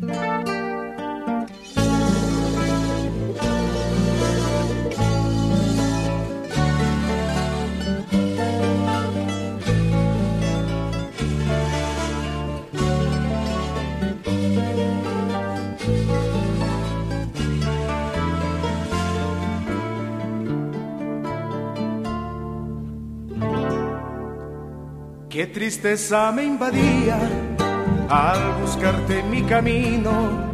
Qué tristeza me invadía al buscarte mi camino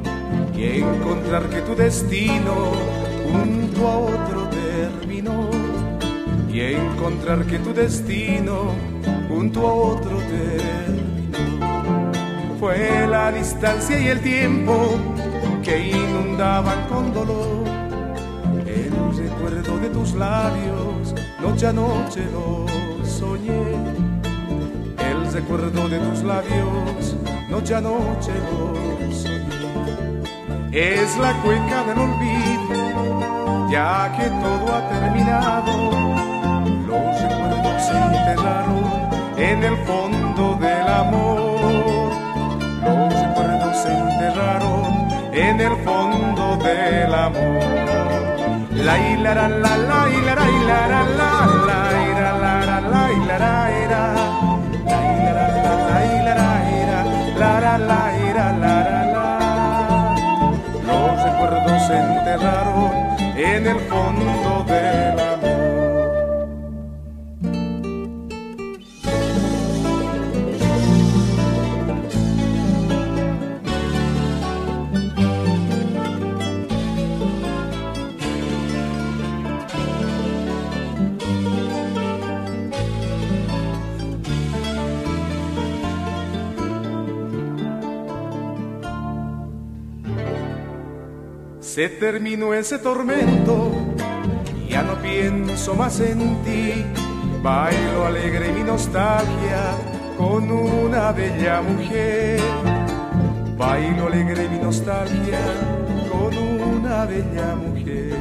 y encontrar que tu destino junto a otro terminó. Y encontrar que tu destino junto a otro terminó. Fue la distancia y el tiempo que inundaban con dolor el recuerdo de tus labios, noche a noche lo soñé recuerdo de tus labios, noche a noche lo soñé. Es la cuenca del olvido, ya que todo ha terminado. Los recuerdos se enterraron en el fondo del amor. Los recuerdos se enterraron en el fondo del amor. La la la la la la la la la la la la. Los recuerdos se enterraron en el fondo de la Se terminó ese tormento, ya no pienso más en ti. Bailo alegre mi nostalgia con una bella mujer. Bailo alegre mi nostalgia con una bella mujer.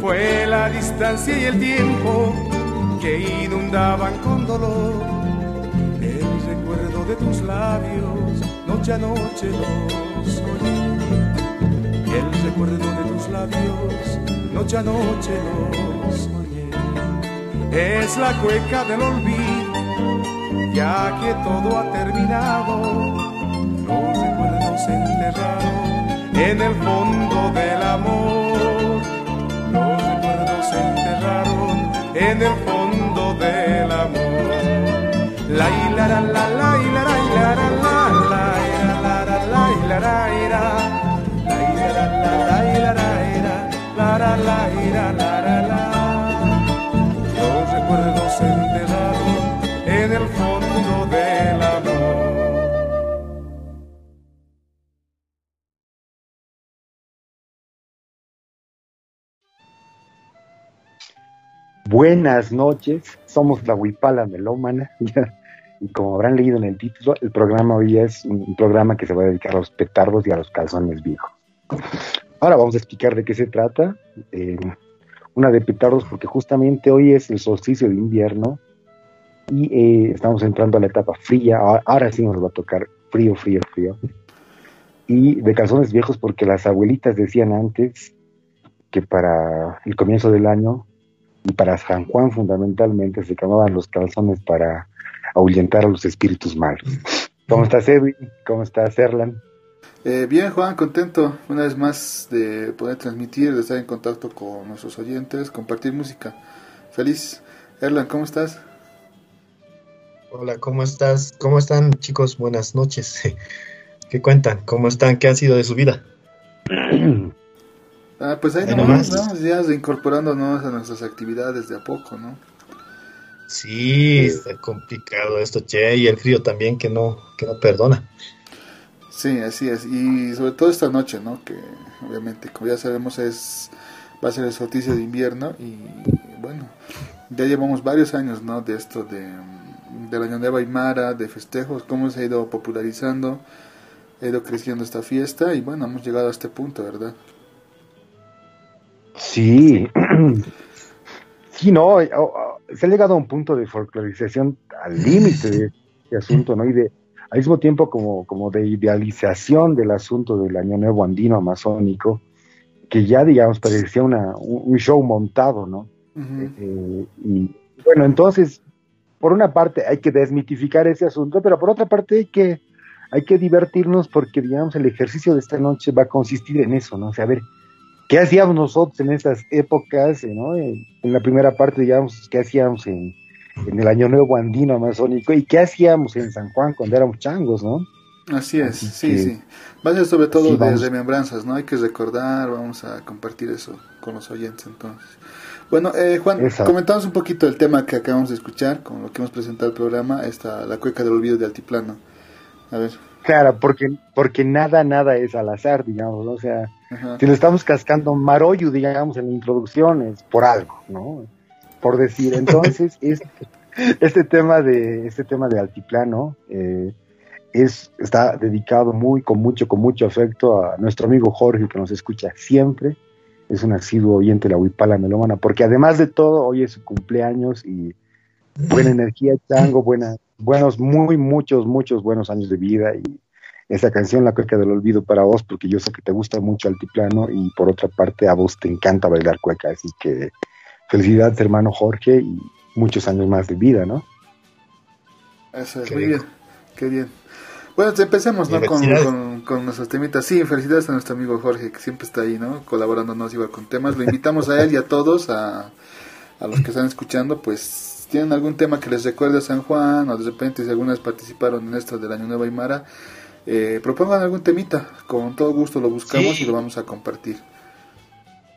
Fue la distancia y el tiempo que inundaban con dolor el recuerdo de tus labios, noche a noche los soñé el recuerdo de tus labios, noche a noche lo soñé. Es la cueca del olvido, ya que todo ha terminado. Los recuerdos enterraron en el fondo del amor. Los recuerdos enterraron en el fondo del amor. La la la la la la la la la la la la la los recuerdos se en el fondo del amor. Buenas noches, somos la Huipala Melómana y como habrán leído en el título, el programa hoy es un programa que se va a dedicar a los petardos y a los calzones viejos. Ahora vamos a explicar de qué se trata. Eh, una de petardos, porque justamente hoy es el solsticio de invierno y eh, estamos entrando a la etapa fría. Ahora sí nos va a tocar frío, frío, frío. Y de calzones viejos, porque las abuelitas decían antes que para el comienzo del año y para San Juan fundamentalmente se quemaban los calzones para ahuyentar a los espíritus malos. ¿Cómo estás, Edwin? ¿Cómo estás, Erlan? Eh, bien, Juan, contento una vez más de poder transmitir, de estar en contacto con nuestros oyentes, compartir música. Feliz. Erlan, ¿cómo estás? Hola, ¿cómo estás? ¿Cómo están, chicos? Buenas noches. ¿Qué cuentan? ¿Cómo están? ¿Qué ha sido de su vida? ah, pues ahí nomás, ¿no? Ya incorporándonos a nuestras actividades de a poco, ¿no? Sí, está complicado esto, che, y el frío también que no, que no perdona. Sí, así es. Y sobre todo esta noche, ¿no? Que obviamente, como ya sabemos, es va a ser el solsticio de invierno y bueno, ya llevamos varios años, ¿no? De esto de, de la Año Nueva Aymara, de festejos, cómo se ha ido popularizando, ha ido creciendo esta fiesta y bueno, hemos llegado a este punto, ¿verdad? Sí, sí, no, se ha llegado a un punto de folclorización al límite de este asunto, ¿no? Y de al mismo tiempo como, como de idealización del asunto del Año Nuevo Andino Amazónico, que ya, digamos, parecía una, un, show montado, ¿no? Eh, y bueno, entonces, por una parte hay que desmitificar ese asunto, pero por otra parte hay que, hay que divertirnos porque, digamos, el ejercicio de esta noche va a consistir en eso, ¿no? O sea, a ver, ¿qué hacíamos nosotros en esas épocas, ¿no? En, la primera parte, digamos, ¿qué hacíamos en, en el Año Nuevo Andino Amazónico y qué hacíamos en San Juan cuando éramos changos, ¿no? Así es, sí, sí. Va a ser sobre todo de remembranzas, ¿no? Hay que recordar, vamos a compartir eso con los oyentes entonces. Bueno, eh, Juan, comentamos un poquito el tema que acabamos de escuchar, con lo que hemos presentado el programa, esta, la cueca del olvido de Altiplano. A ver. Claro, porque, porque nada, nada es al azar, digamos, ¿no? o sea, si le estamos cascando marollo, digamos, en la introducción, es por algo, ¿no? Por decir, entonces, este, este tema de, este tema de Altiplano, eh, es, está dedicado muy, con mucho, con mucho afecto a nuestro amigo Jorge, que nos escucha siempre. Es un asiduo oyente de la Huipala Melómana, porque además de todo, hoy es su cumpleaños y buena energía, chango, buena, buenos, muy, muchos, muchos buenos años de vida. Y esa canción, La Cueca del Olvido, para vos, porque yo sé que te gusta mucho Altiplano y por otra parte, a vos te encanta bailar cueca. Así que felicidades, hermano Jorge, y muchos años más de vida, ¿no? Eso es, muy bien, qué bien. Bueno, empecemos ¿no? con, con, nuestros temitas. Sí, felicidades a nuestro amigo Jorge, que siempre está ahí, ¿no? Colaborándonos igual con temas. Lo invitamos a él y a todos, a, a los que están escuchando, pues tienen algún tema que les recuerde a San Juan, o de repente si algunas participaron en esto del Año Nuevo Aymara, eh, propongan algún temita. Con todo gusto lo buscamos y lo vamos a compartir.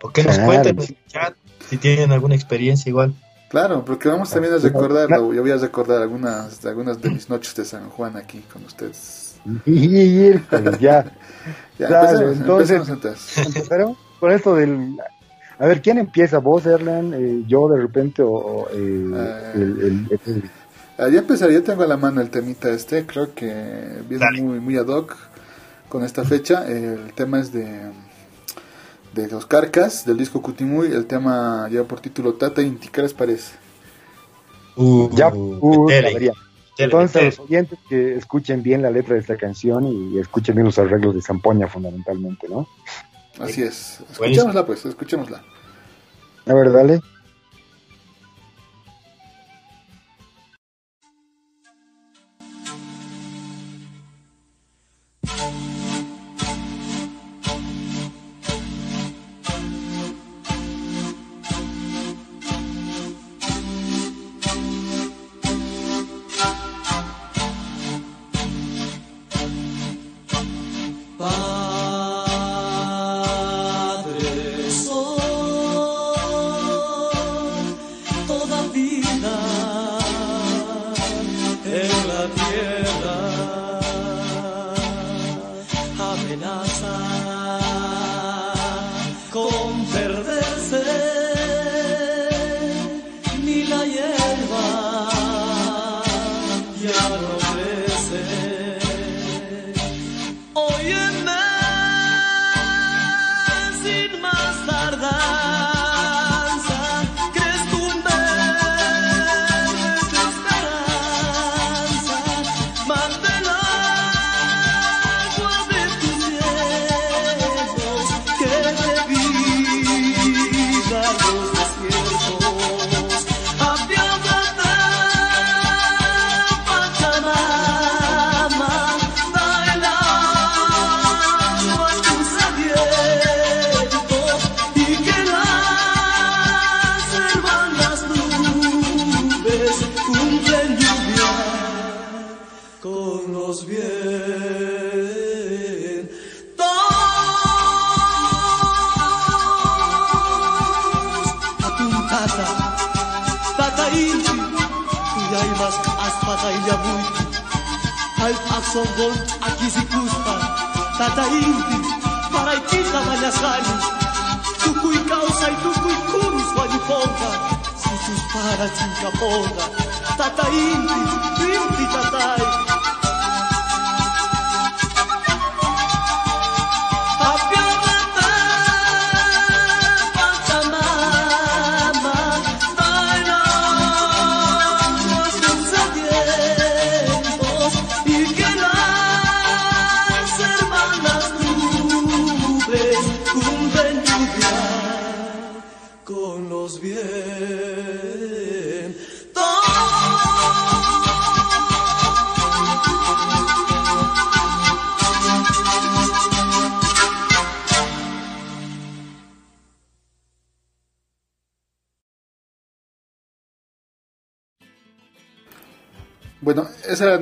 O que nos cuenten en el chat si tienen alguna experiencia igual. Claro, porque vamos también a recordar, yo voy a recordar algunas, algunas de mis noches de San Juan aquí con ustedes. Y, ya. ya entonces, entonces. con esto del... A ver, ¿quién empieza? ¿Vos, Erlan? Eh, ¿Yo de repente? o eh, ah. el, el, ah, Ya empezaría, tengo a la mano el temita este, creo que viene muy, muy ad hoc con esta fecha. El tema es de de los Carcas, del disco Cutimuy. El tema lleva por título Tata Inti. ¿Qué les parece? Uh, ya, uh, Entonces, los oyentes que escuchen bien la letra de esta canción y escuchen bien los arreglos de Zampoña, fundamentalmente, ¿no? Así es. Escuchémosla, pues, escuchémosla. A ver, dale.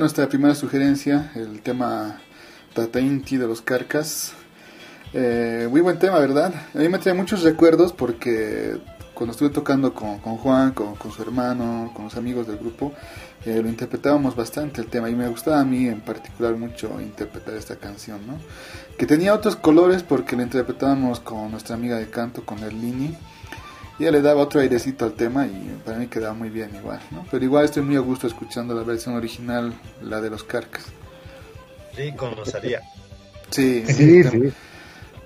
Nuestra primera sugerencia, el tema Tatainti de los Carcas. Eh, muy buen tema, ¿verdad? A mí me trae muchos recuerdos porque cuando estuve tocando con, Juan, con, su hermano, con los amigos del grupo, eh, lo interpretábamos bastante el tema y me gustaba a mí en particular mucho interpretar esta canción, ¿no? Que tenía otros colores porque lo interpretábamos con nuestra amiga de canto, con Erlini ella le daba otro airecito al tema y para mí quedaba muy bien igual, ¿no? Pero igual estoy muy a gusto escuchando la versión original, la de los Carcas. Sí, conocería. Sí, sí, sí.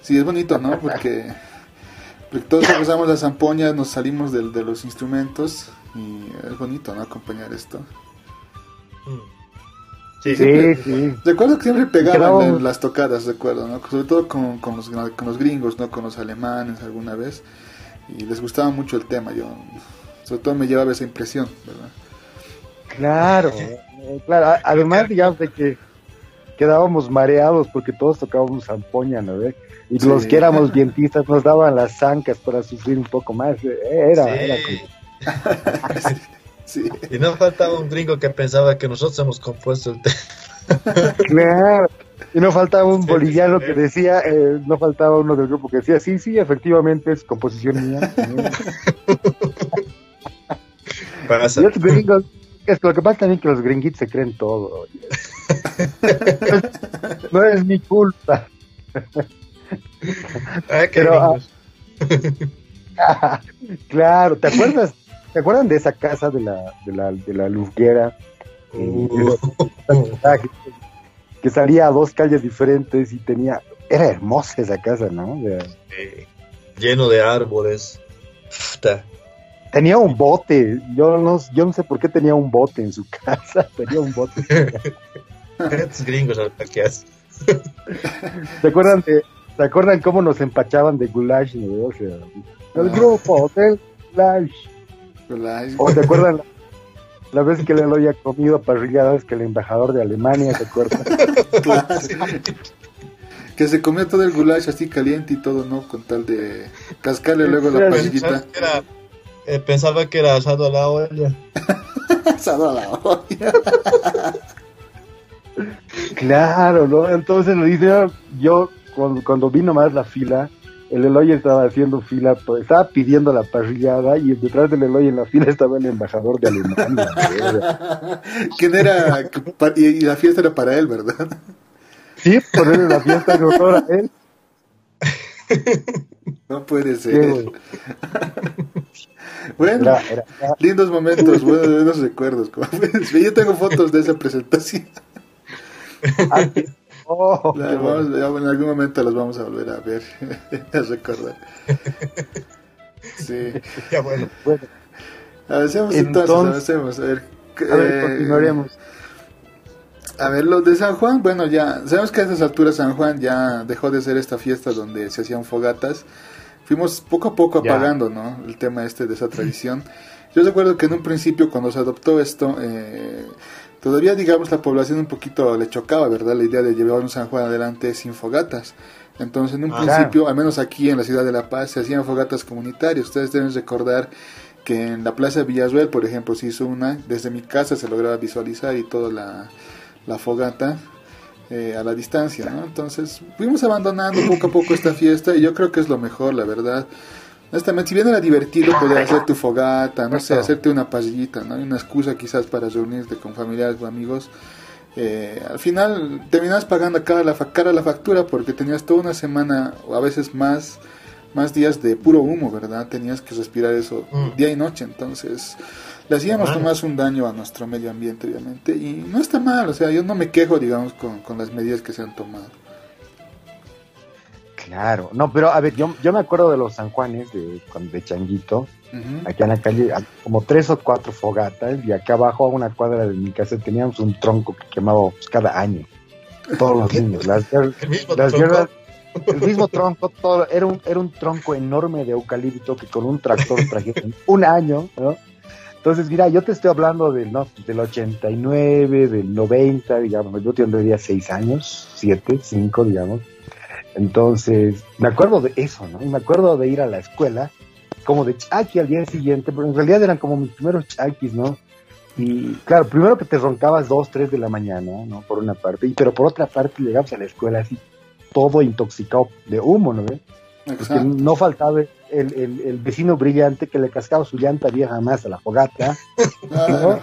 Sí, es bonito, ¿no? Porque, todos usamos las zampoñas, nos salimos de, de, los instrumentos y es bonito, ¿no? Acompañar esto. Sí, sí, sí. Recuerdo que siempre pegaban en las tocadas, recuerdo, ¿no? Sobre todo con, con, los, con los gringos, ¿no? Con los alemanes alguna vez y les gustaba mucho el tema. Yo, sobre todo, me llevaba esa impresión, ¿verdad? Claro, claro. Además, digamos de que quedábamos mareados porque todos tocábamos zampoña, ¿no? Y los que éramos vientistas nos daban las zancas para sufrir un poco más. Era, era sí. Y no faltaba un gringo que pensaba que nosotros hemos compuesto el tema. claro. Y no faltaba un boliviano que decía, eh, no faltaba uno del grupo que decía, sí, sí, efectivamente es composición mía. gringos, es que lo que pasa también que los gringuitos se creen todo. no es mi culpa. Ah, Pero, ah, claro, ¿te acuerdas? ¿Te acuerdan de esa casa de la, de la, de la Luzguera? Uh que salía a dos calles diferentes y tenía, era hermosa esa casa, ¿no? lleno de árboles. Tenía un bote, yo no, yo no sé por qué tenía un bote en su casa, tenía un bote. Estos gringos ¿qué? ¿Se acuerdan de, ¿Se acuerdan cómo nos empachaban de goulash? ¿no? O sea, el grupo del goulash. ¿O se acuerdan la vez que le lo había comido parrilladas que el embajador de Alemania, ¿te acuerdas? que se comió todo el goulash así caliente y todo, ¿no? Con tal de cascarle luego la parrillita. Eh, pensaba que era asado a la olla. asado a la olla. claro, ¿no? Entonces lo dice, yo cuando, cuando vino más la fila, el Eloy estaba haciendo fila, pues, estaba pidiendo la parrillada y detrás del Eloy en la fila estaba el embajador de Alemania. ¿Quién era? Y, la fiesta era para él, ¿verdad? Sí, ponerle la fiesta en honor a él. No puede ser. bueno, lindos momentos, buenos recuerdos. Yo tengo fotos de esa presentación. Oh, en algún momento las vamos a volver a ver, a recordar. Sí. Ya bueno. Hacemos entonces, hacemos. A ver, a ver eh, continuaremos. A ver, los de San Juan, bueno, ya sabemos que a estas alturas San Juan ya dejó de ser esta fiesta donde se hacían fogatas. Fuimos poco a poco apagando, ¿no? El tema este de esa tradición. Yo recuerdo que en un principio cuando se adoptó esto, eh, Todavía, digamos, la población un poquito le chocaba, ¿verdad? La idea de llevar un San Juan adelante sin fogatas. Entonces, en un principio, al menos aquí en la ciudad de La Paz, se hacían fogatas comunitarias. Ustedes deben recordar que en la Plaza de Villasuel, por ejemplo, se hizo una, desde mi casa se lograba visualizar y toda la, fogata eh, a la distancia, ¿no? Entonces, fuimos abandonando poco a poco esta fiesta y yo creo que es lo mejor, la verdad. Honestamente, si bien era divertido poder hacer tu fogata, no sé, hacerte una pasillita, ¿no? Una excusa quizás para reunirte con familiares o amigos. Eh, al final terminas pagando cara la, cara la factura porque tenías toda una semana o a veces más, más días de puro humo, ¿verdad? Tenías que respirar eso mm. día y noche, entonces le hacíamos más un daño a nuestro medio ambiente, obviamente, y no está mal, o sea, yo no me quejo, digamos, con, con las medidas que se han tomado. Claro, no, pero a ver, yo, yo me acuerdo de los San Juanes de, de Changuito, aquí en la calle, como tres o cuatro fogatas, y acá abajo a una cuadra de mi casa teníamos un tronco que quemaba pues, cada año, todos los niños. Las, las guerras, El mismo tronco, todo, era un, era un tronco enorme de eucalipto que con un tractor trajeron un año, ¿no? Entonces, mira, yo te estoy hablando del, ¿no? del 89, del 90, digamos, yo tendría 6 años, 7, 5, digamos. Entonces, me acuerdo de eso, ¿no? Y me acuerdo de ir a la escuela como de chaki al día siguiente, pero en realidad eran como mis primeros chakis, ¿no? Y claro, primero que te roncabas dos, tres de la mañana, ¿no? Por una parte, y, pero por otra parte llegabas a la escuela así, todo intoxicado de humo, ¿no? Porque no faltaba el, el, el, vecino brillante que le cascaba su llanta vieja más a la fogata, ¿no?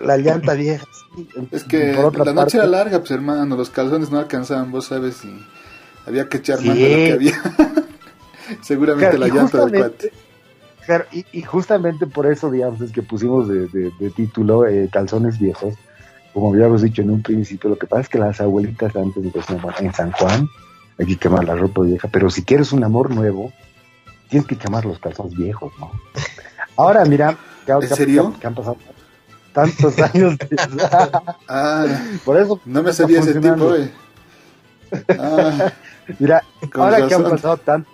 La llanta vieja. Sí. Es que la noche era larga, pues hermano, los calzones no alcanzaban, vos sabes, y había que echar mano de lo que había. Seguramente la llanta de cuate. Claro, y, y, justamente por eso, digamos, es que pusimos de, de, de título eh, Calzones Viejos. Como habíamos dicho en un principio, lo que pasa es que las abuelitas antes de en San Juan hay que quemar la ropa vieja, pero si quieres un amor nuevo, tienes que quemar los calzones viejos, ¿no? Ahora, mira, que, ¿En serio? Que, han pasado tantos años. De... ah, por eso no me sabía ese tipo, eh. ah, mira, ahora razón. que han pasado tantos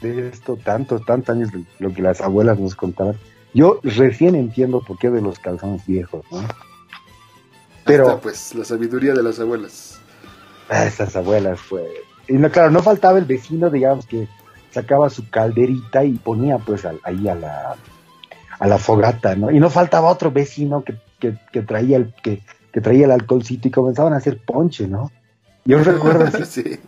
de esto, tantos, tantos años de lo que las abuelas nos contaban, yo recién entiendo por qué de los calzones viejos, ¿no? Pero, Hasta, pues, la sabiduría de las abuelas. Ah, esas abuelas, pues. Y no, claro, no faltaba el vecino, digamos, que sacaba su calderita y ponía, pues, ahí a la, a la fogata, ¿no? Y no faltaba otro vecino que, que, que traía el, que, que, traía el alcoholcito y comenzaban a hacer ponche, ¿no? Yo recuerdo así, sí.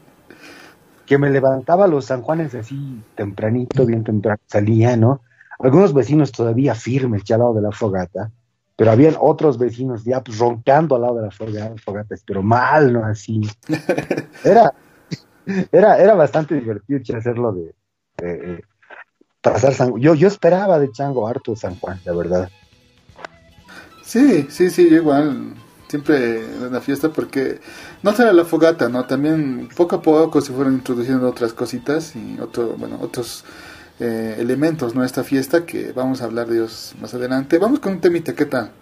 que me levantaba los San Juanes así tempranito, bien temprano, salía, ¿no? Algunos vecinos todavía firmes ya al lado de la fogata, pero habían otros vecinos ya pues, roncando al lado de la fogata, fogatas, pero mal, ¿no? Así. Era, era, era bastante divertido hacerlo de, de pasar San Yo, yo esperaba de Chango harto San Juan, la verdad. Sí, sí, sí, yo igual. Siempre en la fiesta porque no solo la fogata, ¿no? También poco a poco se fueron introduciendo otras cositas y otro, bueno, otros eh, elementos, ¿no? Esta fiesta que vamos a hablar de ellos más adelante. Vamos con un temita, ¿qué tal?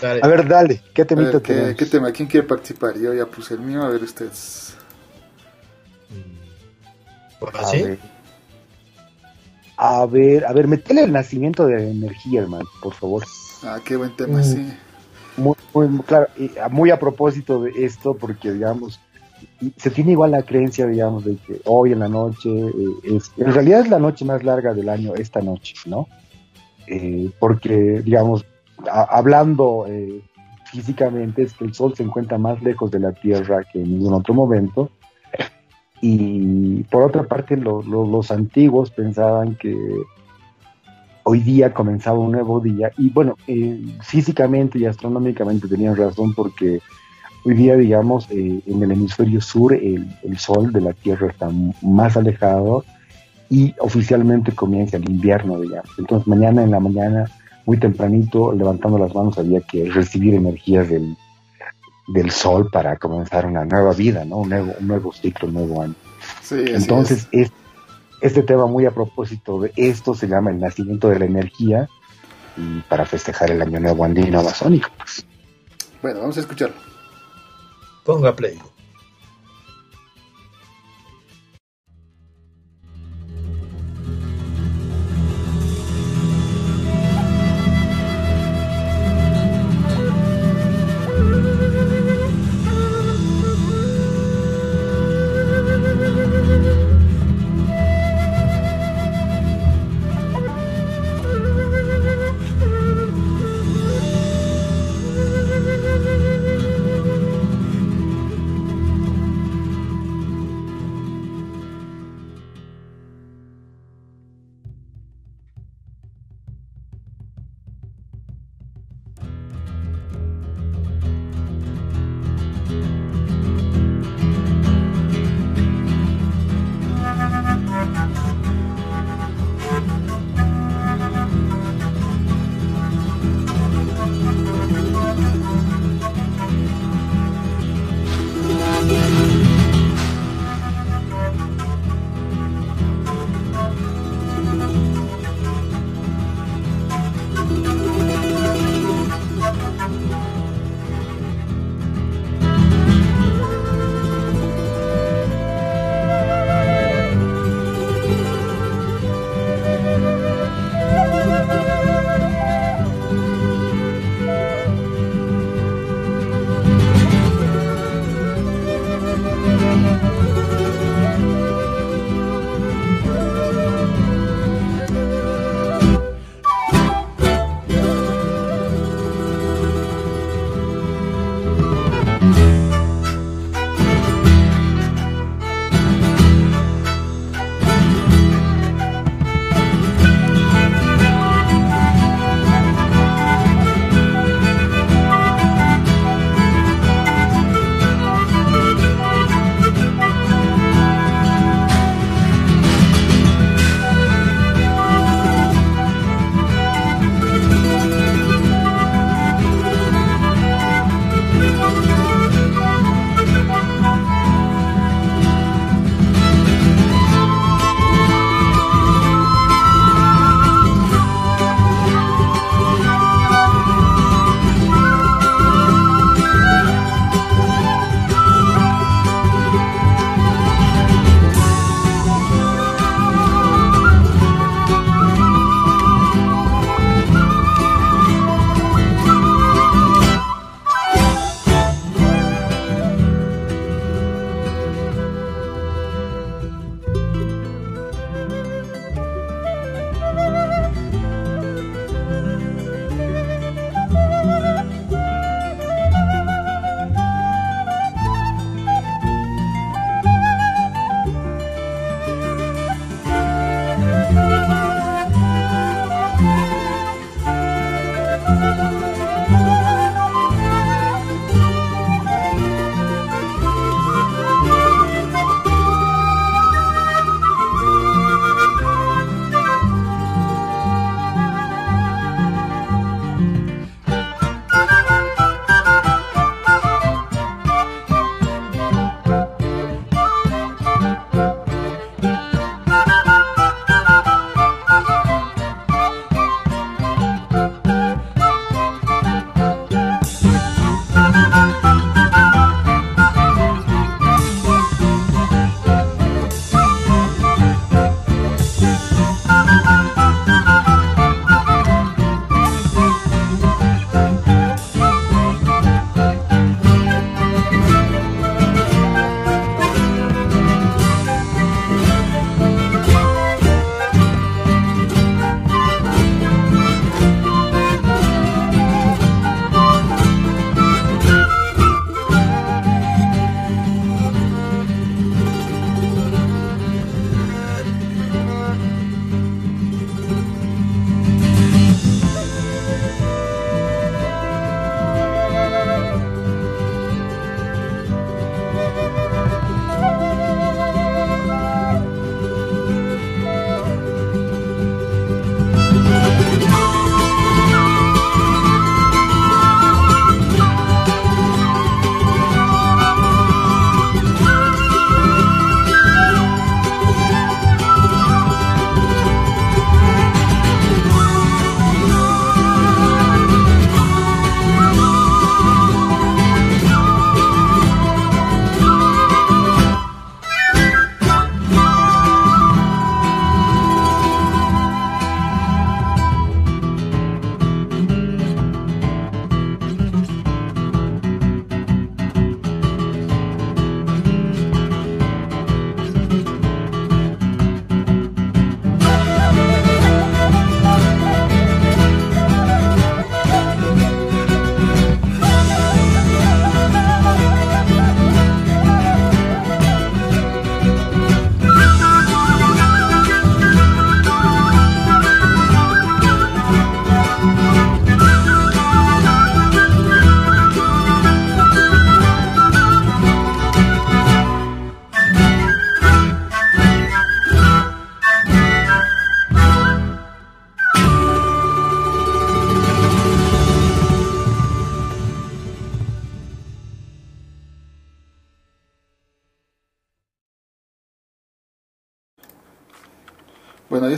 Dale. A ver, dale, ¿qué temita ver, ¿qué, ¿qué, tema? ¿Quién quiere participar? Yo ya puse el mío, a ver ustedes. ¿Así? A ver. A ver, metele el nacimiento de la energía, hermano, por favor. Ah, qué buen tema, mm. sí. Muy, muy, claro, muy a propósito de esto, porque digamos, se tiene igual la creencia, digamos, de que hoy en la noche, eh, es, en realidad es la noche más larga del año, esta noche, ¿no? Eh, porque, digamos, a, hablando eh, físicamente, es que el Sol se encuentra más lejos de la Tierra que en ningún otro momento. Y por otra parte, lo, lo, los antiguos pensaban que hoy día comenzaba un nuevo día. Y bueno, eh, físicamente y astronómicamente tenían razón porque hoy día, digamos, eh, en el hemisferio sur el, el, sol de la Tierra está más alejado y oficialmente comienza el invierno, digamos. Entonces mañana en la mañana, muy tempranito, levantando las manos, había que recibir energías del, del sol para comenzar una nueva vida, ¿no? Un nuevo, un nuevo ciclo, un nuevo año. Sí, Entonces, es. este tema muy a propósito de esto se llama el nacimiento de la energía y para festejar el año nuevo andino amazónico. Pues. Bueno, vamos a escucharlo. Ponga play.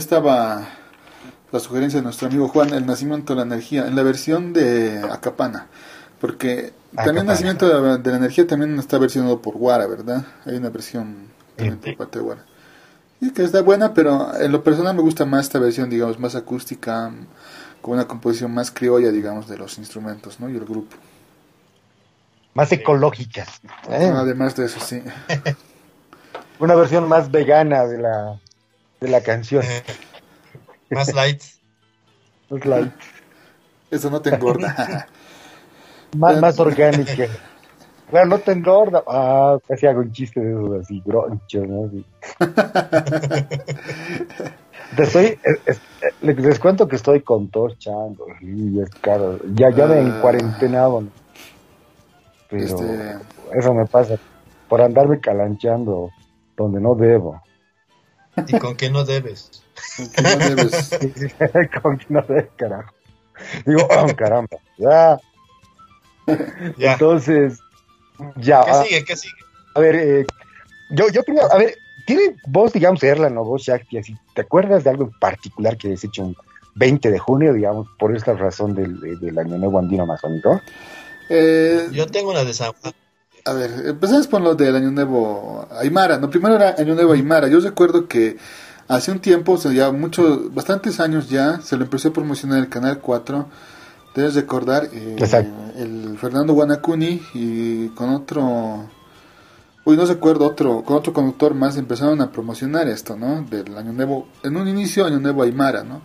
Estaba la sugerencia de nuestro amigo Juan, el nacimiento de la energía, en la versión de Acapana. Porque también el nacimiento de la, energía también está versionado por Guara, ¿verdad? Hay una versión también por parte de Guara. Y que está buena, pero en lo personal me gusta más esta versión, digamos, más acústica, con una composición más criolla, digamos, de los instrumentos, ¿no? Y el grupo. Más ecológica. ¿eh? Además de eso, sí. una versión más vegana de la, de la canción. más light. Más light. Eso no te engorda. más, más orgánica. Bueno, no te engorda. Ah, casi hago un chiste de eso así, groncho, ¿no? Te estoy, les, cuento que estoy con tos chango, y es caro. Ya, ya me uh, cuarentenado, ¿no? Pero este... eso me pasa por andarme calanchando donde no debo. ¿Y con qué no debes? ¿Con qué no debes? con qué no debes, carajo. Digo, oh, caramba, ya. ya. Entonces, ya. ¿Qué sigue? ¿Qué sigue? A ver, eh, yo, yo primero, a ver, tiene vos, digamos, Erlan o vos, Shakti, así, ¿te acuerdas de algo en particular que hayas hecho un 20 de junio, digamos, por esta razón del, del Año Nuevo Andino Amazónico? Eh, yo tengo una de esa. A ver, empezamos por lo del Año Nuevo Aymara, ¿no? Primero era Año Nuevo Aymara. Yo recuerdo que hace un tiempo, o sea, ya muchos, bastantes años ya, se lo empezó a promocionar el Canal 4 Debes recordar eh, el Fernando Guanacuni y con otro, uy no recuerdo otro, con otro conductor más empezaron a promocionar esto, ¿no? Del año nuevo, en un inicio año nuevo Aymara, ¿no?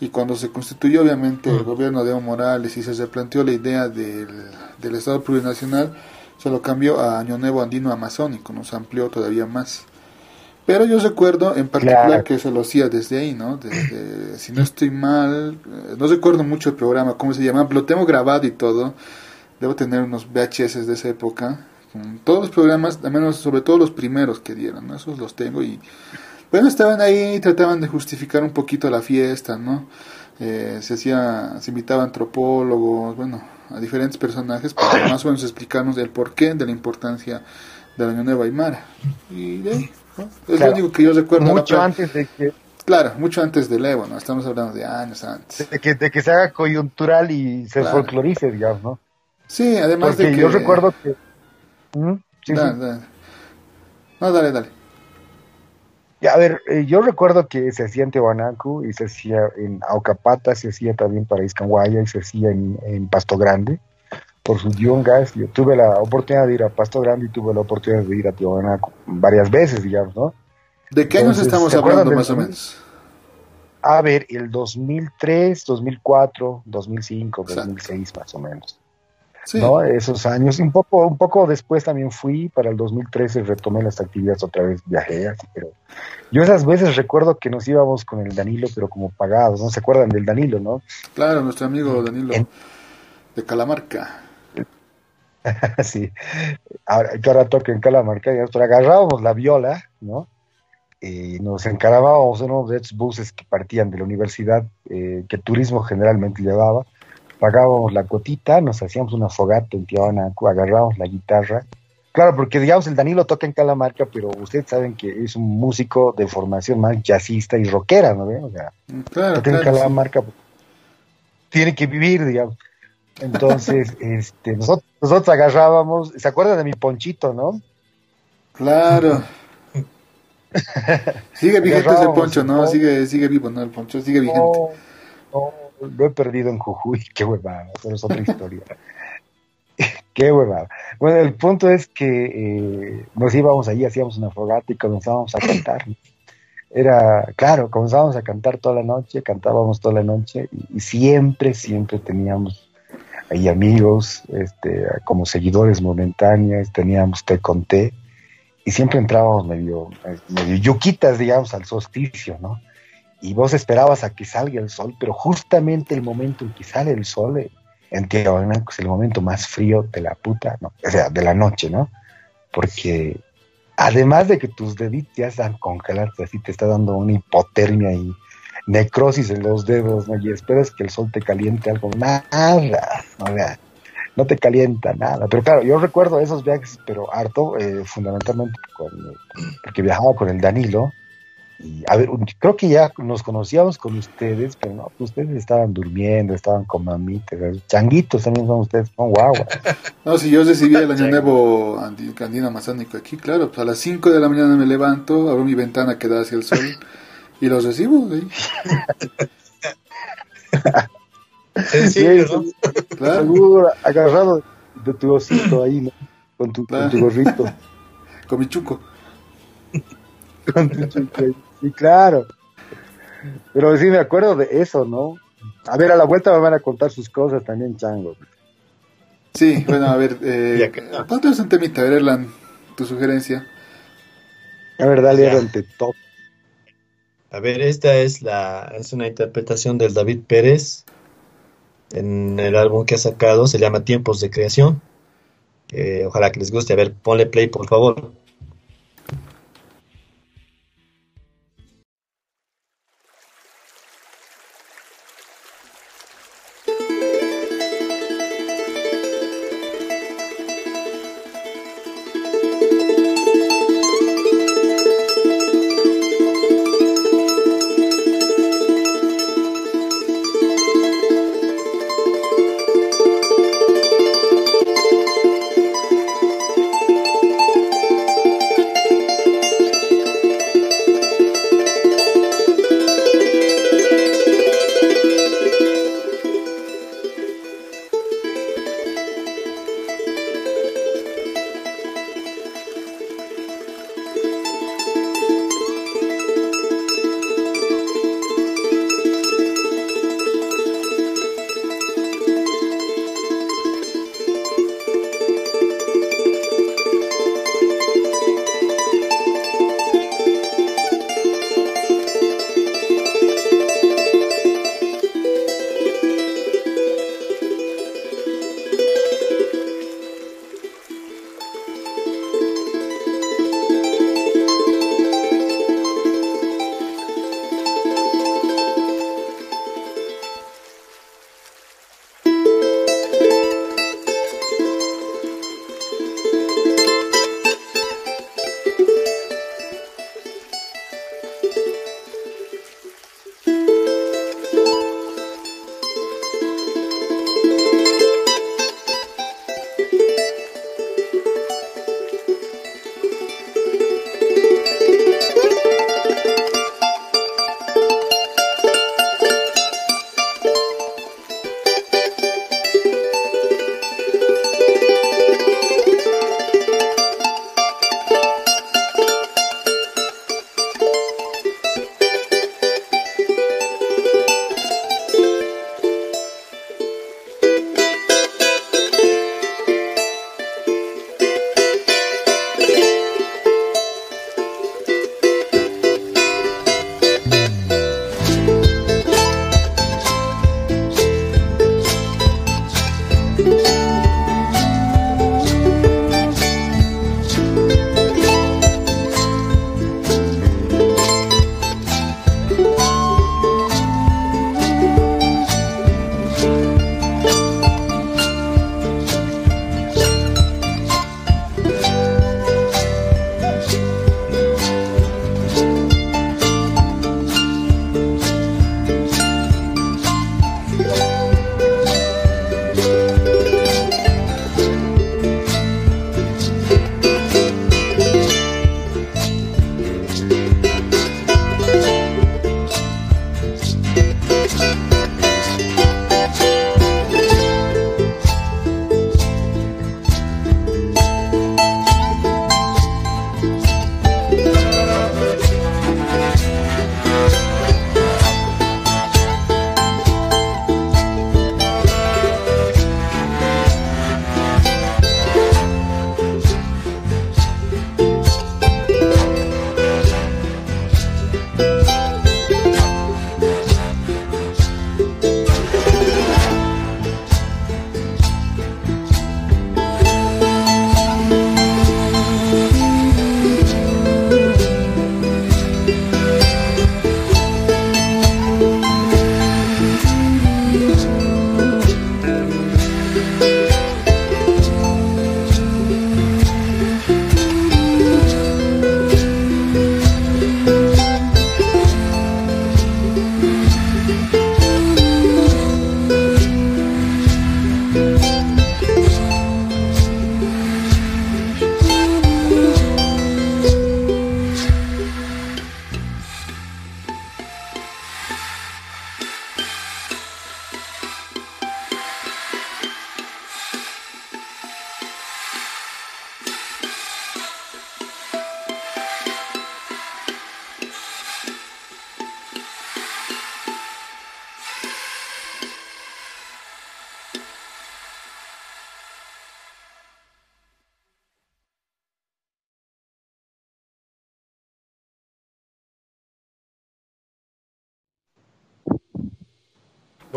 Y cuando se constituyó obviamente el gobierno de Evo Morales y se replanteó la idea del, del Estado plurinacional, se lo cambió a Año Nuevo Andino Amazónico, nos amplió todavía más. Pero yo recuerdo en particular que eso lo hacía desde ahí, ¿no? Desde, si no estoy mal, eh, no recuerdo mucho el programa, cómo se llama, lo tengo grabado y todo. Debo tener unos VHS de esa época. Con todos los programas, al menos sobre todo los primeros que dieron, ¿no? Esos los tengo y... Bueno, estaban ahí, trataban de justificar un poquito la fiesta, ¿no? Eh, se hacía, se invitaba antropólogos, bueno, a diferentes personajes para más o menos explicarnos el porqué de la importancia del Año Nuevo Aymara. Y de ahí es lo único que yo recuerdo. Mucho antes de que... Claro, mucho antes del Evo, ¿no? Estamos hablando de años antes. De que, de que se haga coyuntural y se folclorice, digamos, ¿no? Sí, además de que... yo recuerdo que... ¿Mm? dale, No, dale, dale. A ver, eh, yo recuerdo que se hacía en Tehuanacu y se hacía en Aucapata, se hacía también para Iscanguaya y se hacía en, en Pasto Grande por sus yungas. Yo tuve la oportunidad de ir a Pasto Grande y tuve la oportunidad de ir a Tijuana varias veces, digamos, ¿no? ¿De qué años estamos hablando más o menos? A ver, el 2003, 2004, 2005, 2006 más o menos. Sí. ¿no? Esos años, un poco, un poco después también fui, para el 2013 retomé las actividades otra vez, viajé así, pero yo esas veces recuerdo que nos íbamos con el Danilo, pero como pagados, ¿no? ¿Se acuerdan del Danilo, no? Claro, nuestro amigo Danilo de Calamarca. sí, ahora, que ahora toque en Calamarca, pero agarrábamos la viola, ¿no? Y nos encarábamos en uno de esos buses que partían de la universidad, eh, que turismo generalmente llevaba, pagábamos la cotita, nos hacíamos una fogata en Tijuana, agarrábamos la guitarra. Claro, porque digamos el Danilo toca en Calamarca, pero ustedes saben que es un músico de formación más jazzista y rockera, ¿no? O sea, claro, toca en Calamarca, pues, tiene que vivir, digamos. Entonces, este, nosotros, nosotros agarrábamos, ¿se acuerdan de mi ponchito, no? Claro. sigue vigente ese poncho, ¿no? Sigue, sigue vivo, ¿no? El poncho sigue vigente. No, lo he perdido en Jujuy, qué huevada, pero es otra historia. qué huevada. Bueno, el punto es que eh, nos íbamos allí, hacíamos una fogata y comenzábamos a cantar. Era, claro, comenzábamos a cantar toda la noche, cantábamos toda la noche y siempre, siempre teníamos hay amigos, este, como seguidores momentáneos, teníamos té con té, y siempre entrábamos medio, medio yuquitas, digamos, al solsticio, ¿no? Y vos esperabas a que salga el sol, pero justamente el momento en que sale el sol eh, en Tijuana es el momento más frío de la puta, ¿no? O sea, de la noche, ¿no? Porque además de que tus deditos ya están congelados, así te está dando una hipotermia y necrosis en los dedos, ¿no? Y esperas que el sol te caliente algo, nada, no te calienta nada. Pero claro, yo recuerdo esos viajes, pero harto, eh, fundamentalmente porque viajaba con el Danilo, Y, a ver, creo que ya nos conocíamos con ustedes, pero no, ustedes estaban durmiendo, estaban con mamitas, changuitos también son ustedes, son guau. no, si yo recibí el año nuevo andino amazánico aquí, claro, pues a las 5 de la mañana me levanto, abro mi ventana que da hacia el sol y los recibo. ¿sí? Sencillo, ¿no? Claro. agarrado de tu osito ahí, ¿no? Con tu, con tu gorrito. con mi chuco. con tu chuco. Sí, claro. Pero sí me acuerdo de eso, ¿no? A ver, a la vuelta me van a contar sus cosas también, Chango. Sí, bueno, a ver, eh, aparte un temita, a ver, Erlan, tu sugerencia. A ver, dale, Erlan, te top. A ver, esta es la es una interpretación del David Pérez en el álbum que ha sacado, se llama Tiempos de Creación. Eh, ojalá que les guste. A ver, ponle play, por favor.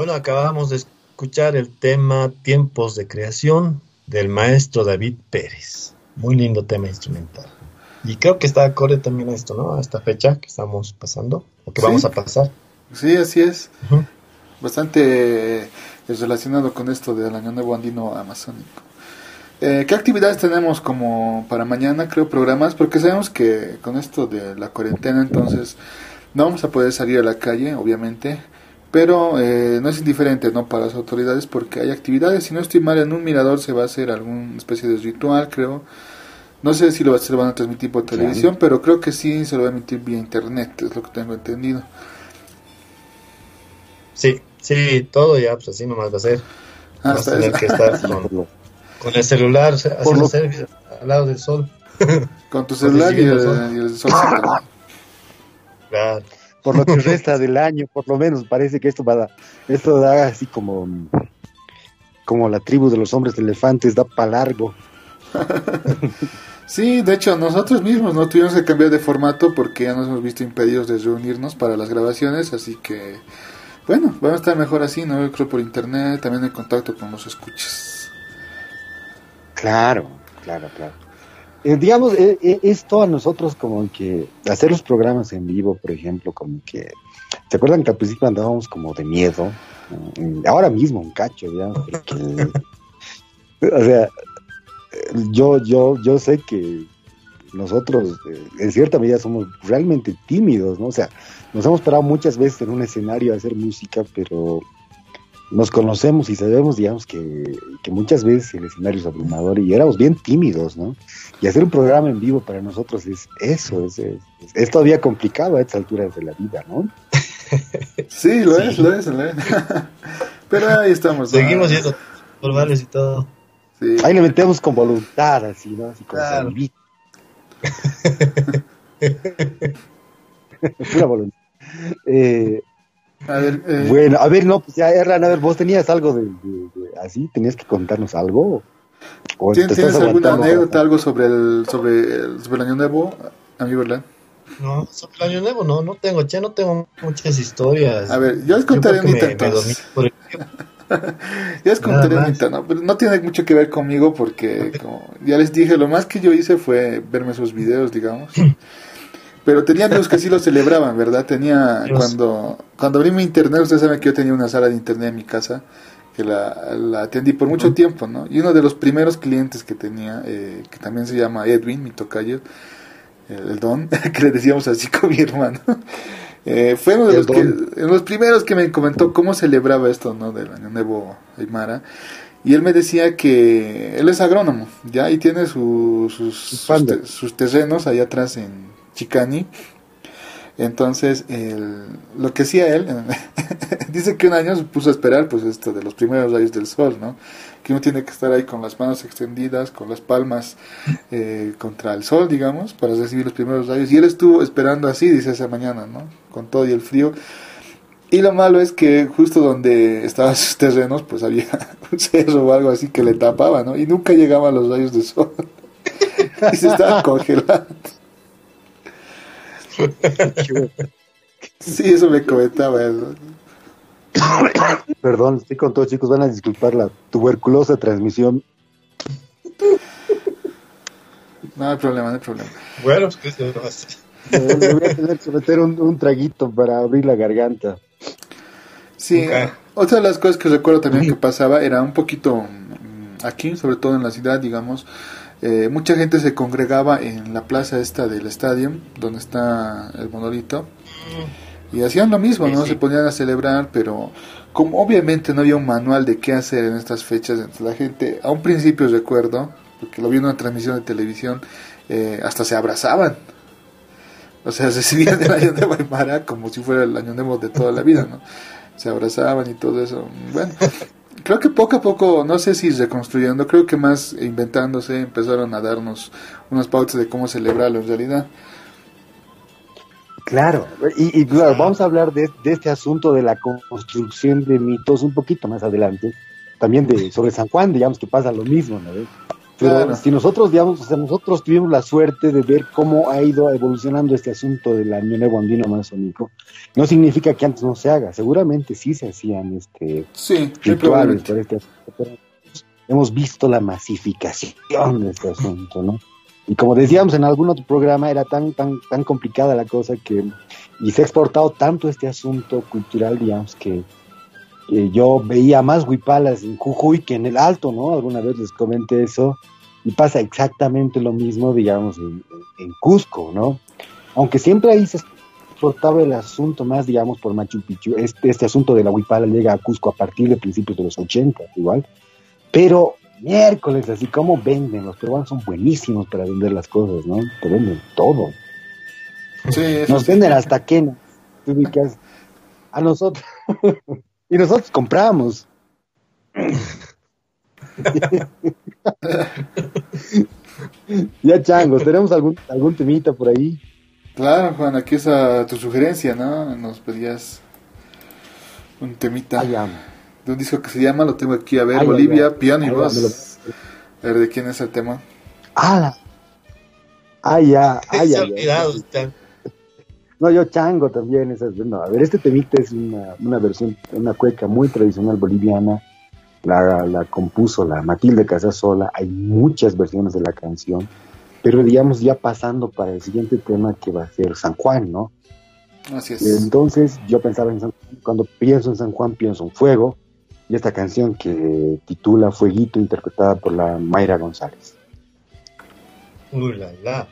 Bueno, acabamos de escuchar el tema Tiempos de Creación del maestro David Pérez. Muy lindo tema instrumental. Y creo que está acorde también a esto, ¿no? A esta fecha que estamos pasando, o que vamos a pasar. Sí, así es. Bastante eh, relacionado con esto del Año Nuevo Andino Amazónico. Eh, ¿Qué actividades tenemos como para mañana? Creo programas, porque sabemos que con esto de la cuarentena, entonces no vamos a poder salir a la calle, obviamente pero eh, no es indiferente no para las autoridades porque hay actividades. Si no estoy mal en un mirador se va a hacer alguna especie de ritual creo. No sé si lo, se lo van a transmitir por televisión pero creo que sí se lo va a emitir vía internet es lo que tengo entendido. Sí sí todo ya pues así nomás va a ser. Ah, vas a tener que estar con, el celular haciendo al lado del sol. Con tu celular y el, sol. claro por lo que resta del año, por lo menos parece que esto va a, esto da así como como la tribu de los hombres elefantes da para largo. sí, de hecho nosotros mismos no tuvimos que cambiar de formato porque ya nos hemos visto impedidos de reunirnos para las grabaciones, así que bueno, vamos a estar mejor así, no creo por internet, también en contacto con los escuchas. Claro, claro, claro. Eh, digamos, eh, eh, esto a nosotros como que hacer los programas en vivo, por ejemplo, como que, ¿se acuerdan que al principio andábamos como de miedo? Ahora mismo, un cacho, ya, porque, o sea, yo, yo, yo sé que nosotros en cierta medida somos realmente tímidos, ¿no? O sea, nos hemos parado muchas veces en un escenario a hacer música, pero nos conocemos y sabemos, digamos, que, muchas veces el escenario es abrumador y éramos bien tímidos, ¿no? Y hacer un programa en vivo para nosotros es eso, es, es, todavía complicado a estas alturas de la vida, ¿no? Sí, lo es, lo es, lo es. Pero ahí estamos. Seguimos yendo formales y todo. Ahí le metemos con voluntad, así, ¿no? Así con claro. Pura voluntad. Eh, a ver, eh, bueno, a ver, no, pues ya, Erlan, a ver, vos tenías algo de, así, tenías que contarnos algo. ¿Tienes, alguna anécdota, algo sobre el, sobre el, sobre el año nuevo, amigo Erlan? No, sobre el año nuevo no, no tengo, ya no tengo muchas historias. A ver, yo les contaré un ya les contaré un ¿no? Pero no tiene mucho que ver conmigo porque, como ya les dije, lo más que yo hice fue verme sus videos, digamos. Pero tenía amigos que sí lo celebraban, ¿verdad? Tenía, cuando, cuando abrí mi internet, ustedes saben que yo tenía una sala de internet en mi casa, que la, la atendí por mucho tiempo, ¿no? Y uno de los primeros clientes que tenía, eh, que también se llama Edwin, mi tocayo, el, don, que le decíamos así con mi hermano, eh, fue uno de los, que, los primeros que me comentó cómo celebraba esto, ¿no? Del Año Nuevo Aymara. Y él me decía que él es agrónomo, ¿ya? Y tiene sus, sus terrenos allá atrás en Chicani. Entonces, el, lo que hacía él, dice que un año se puso a esperar, pues esto de los primeros rayos del sol, ¿no? Que uno tiene que estar ahí con las manos extendidas, con las palmas eh, contra el sol, digamos, para recibir los primeros rayos. Y él estuvo esperando así, dice esa mañana, ¿no? Con todo y el frío. Y lo malo es que justo donde estaban sus terrenos, pues había un cerro o algo así que le tapaba, ¿no? Y nunca llegaban los rayos del sol. y se estaba congelando. Sí, eso me comentaba. Perdón, estoy con todos chicos, van a disculpar la tuberculosa transmisión. No hay problema, no hay problema. Bueno, pues que Me voy a tener que meter un, traguito para abrir la garganta. Sí, otra de las cosas que recuerdo también que pasaba era un poquito mm, aquí, sobre todo en la ciudad, digamos, eh, mucha gente se congregaba en la plaza esta del estadio, donde está el monolito, y hacían lo mismo, ¿no? Se ponían a celebrar, pero como obviamente no había un manual de qué hacer en estas fechas, la gente, a un principio recuerdo, porque lo vi en una transmisión de televisión, eh, hasta se abrazaban. O sea, se recibían el año de Aymara como si fuera el año nuevo de toda la vida, ¿no? Se abrazaban y todo eso. Bueno, creo que poco a poco, no sé si reconstruyendo, creo que más inventándose, empezaron a darnos unas pautas de cómo celebrarlo en realidad. Claro, y, vamos a hablar de, este asunto de la construcción de mitos un poquito más adelante, también de sobre San Juan, digamos que pasa lo mismo, ¿no? Pero si nosotros, digamos, o sea, nosotros tuvimos la suerte de ver cómo ha ido evolucionando este asunto del año nuevo andino amazónico, no significa que antes no se haga. Seguramente sí se hacían este sí, rituales por este asunto, hemos visto la masificación de este asunto, ¿no? Y como decíamos en algún otro programa, era tan, tan, tan complicada la cosa que, y se ha exportado tanto este asunto cultural, digamos, que, yo veía más huipalas en Jujuy que en el Alto, ¿no? Alguna vez les comenté eso, y pasa exactamente lo mismo, digamos, en, Cusco, ¿no? Aunque siempre ahí se exportaba el asunto más, digamos, por Machu Picchu, este, este asunto de la huipala llega a Cusco a partir de principios de los 80, igual, pero miércoles, así como venden, los peruanos son buenísimos para vender las cosas, ¿no? Te venden todo. Nos venden hasta que a nosotros y nosotros compramos. ya changos, tenemos algún algún temita por ahí. Claro, Juan, aquí es tu sugerencia, ¿no? Nos pedías un temita. Ay, de un disco que se llama, lo tengo aquí a ver, Bolivia, piano y voz. A ver de quién es el tema. Ah, ay, ya, ay, ya. No, yo chango también. Esas, a ver, este temita es una, una versión, una cueca muy tradicional boliviana. La, la compuso la Matilde Casasola. Hay muchas versiones de la canción. Pero digamos, ya pasando para el siguiente tema que va a ser San Juan, ¿no? Así es. Entonces, yo pensaba en San Juan. Cuando pienso en San Juan, pienso en fuego y esta canción que titula Fueguito, interpretada por la Mayra González. Uh, la, la.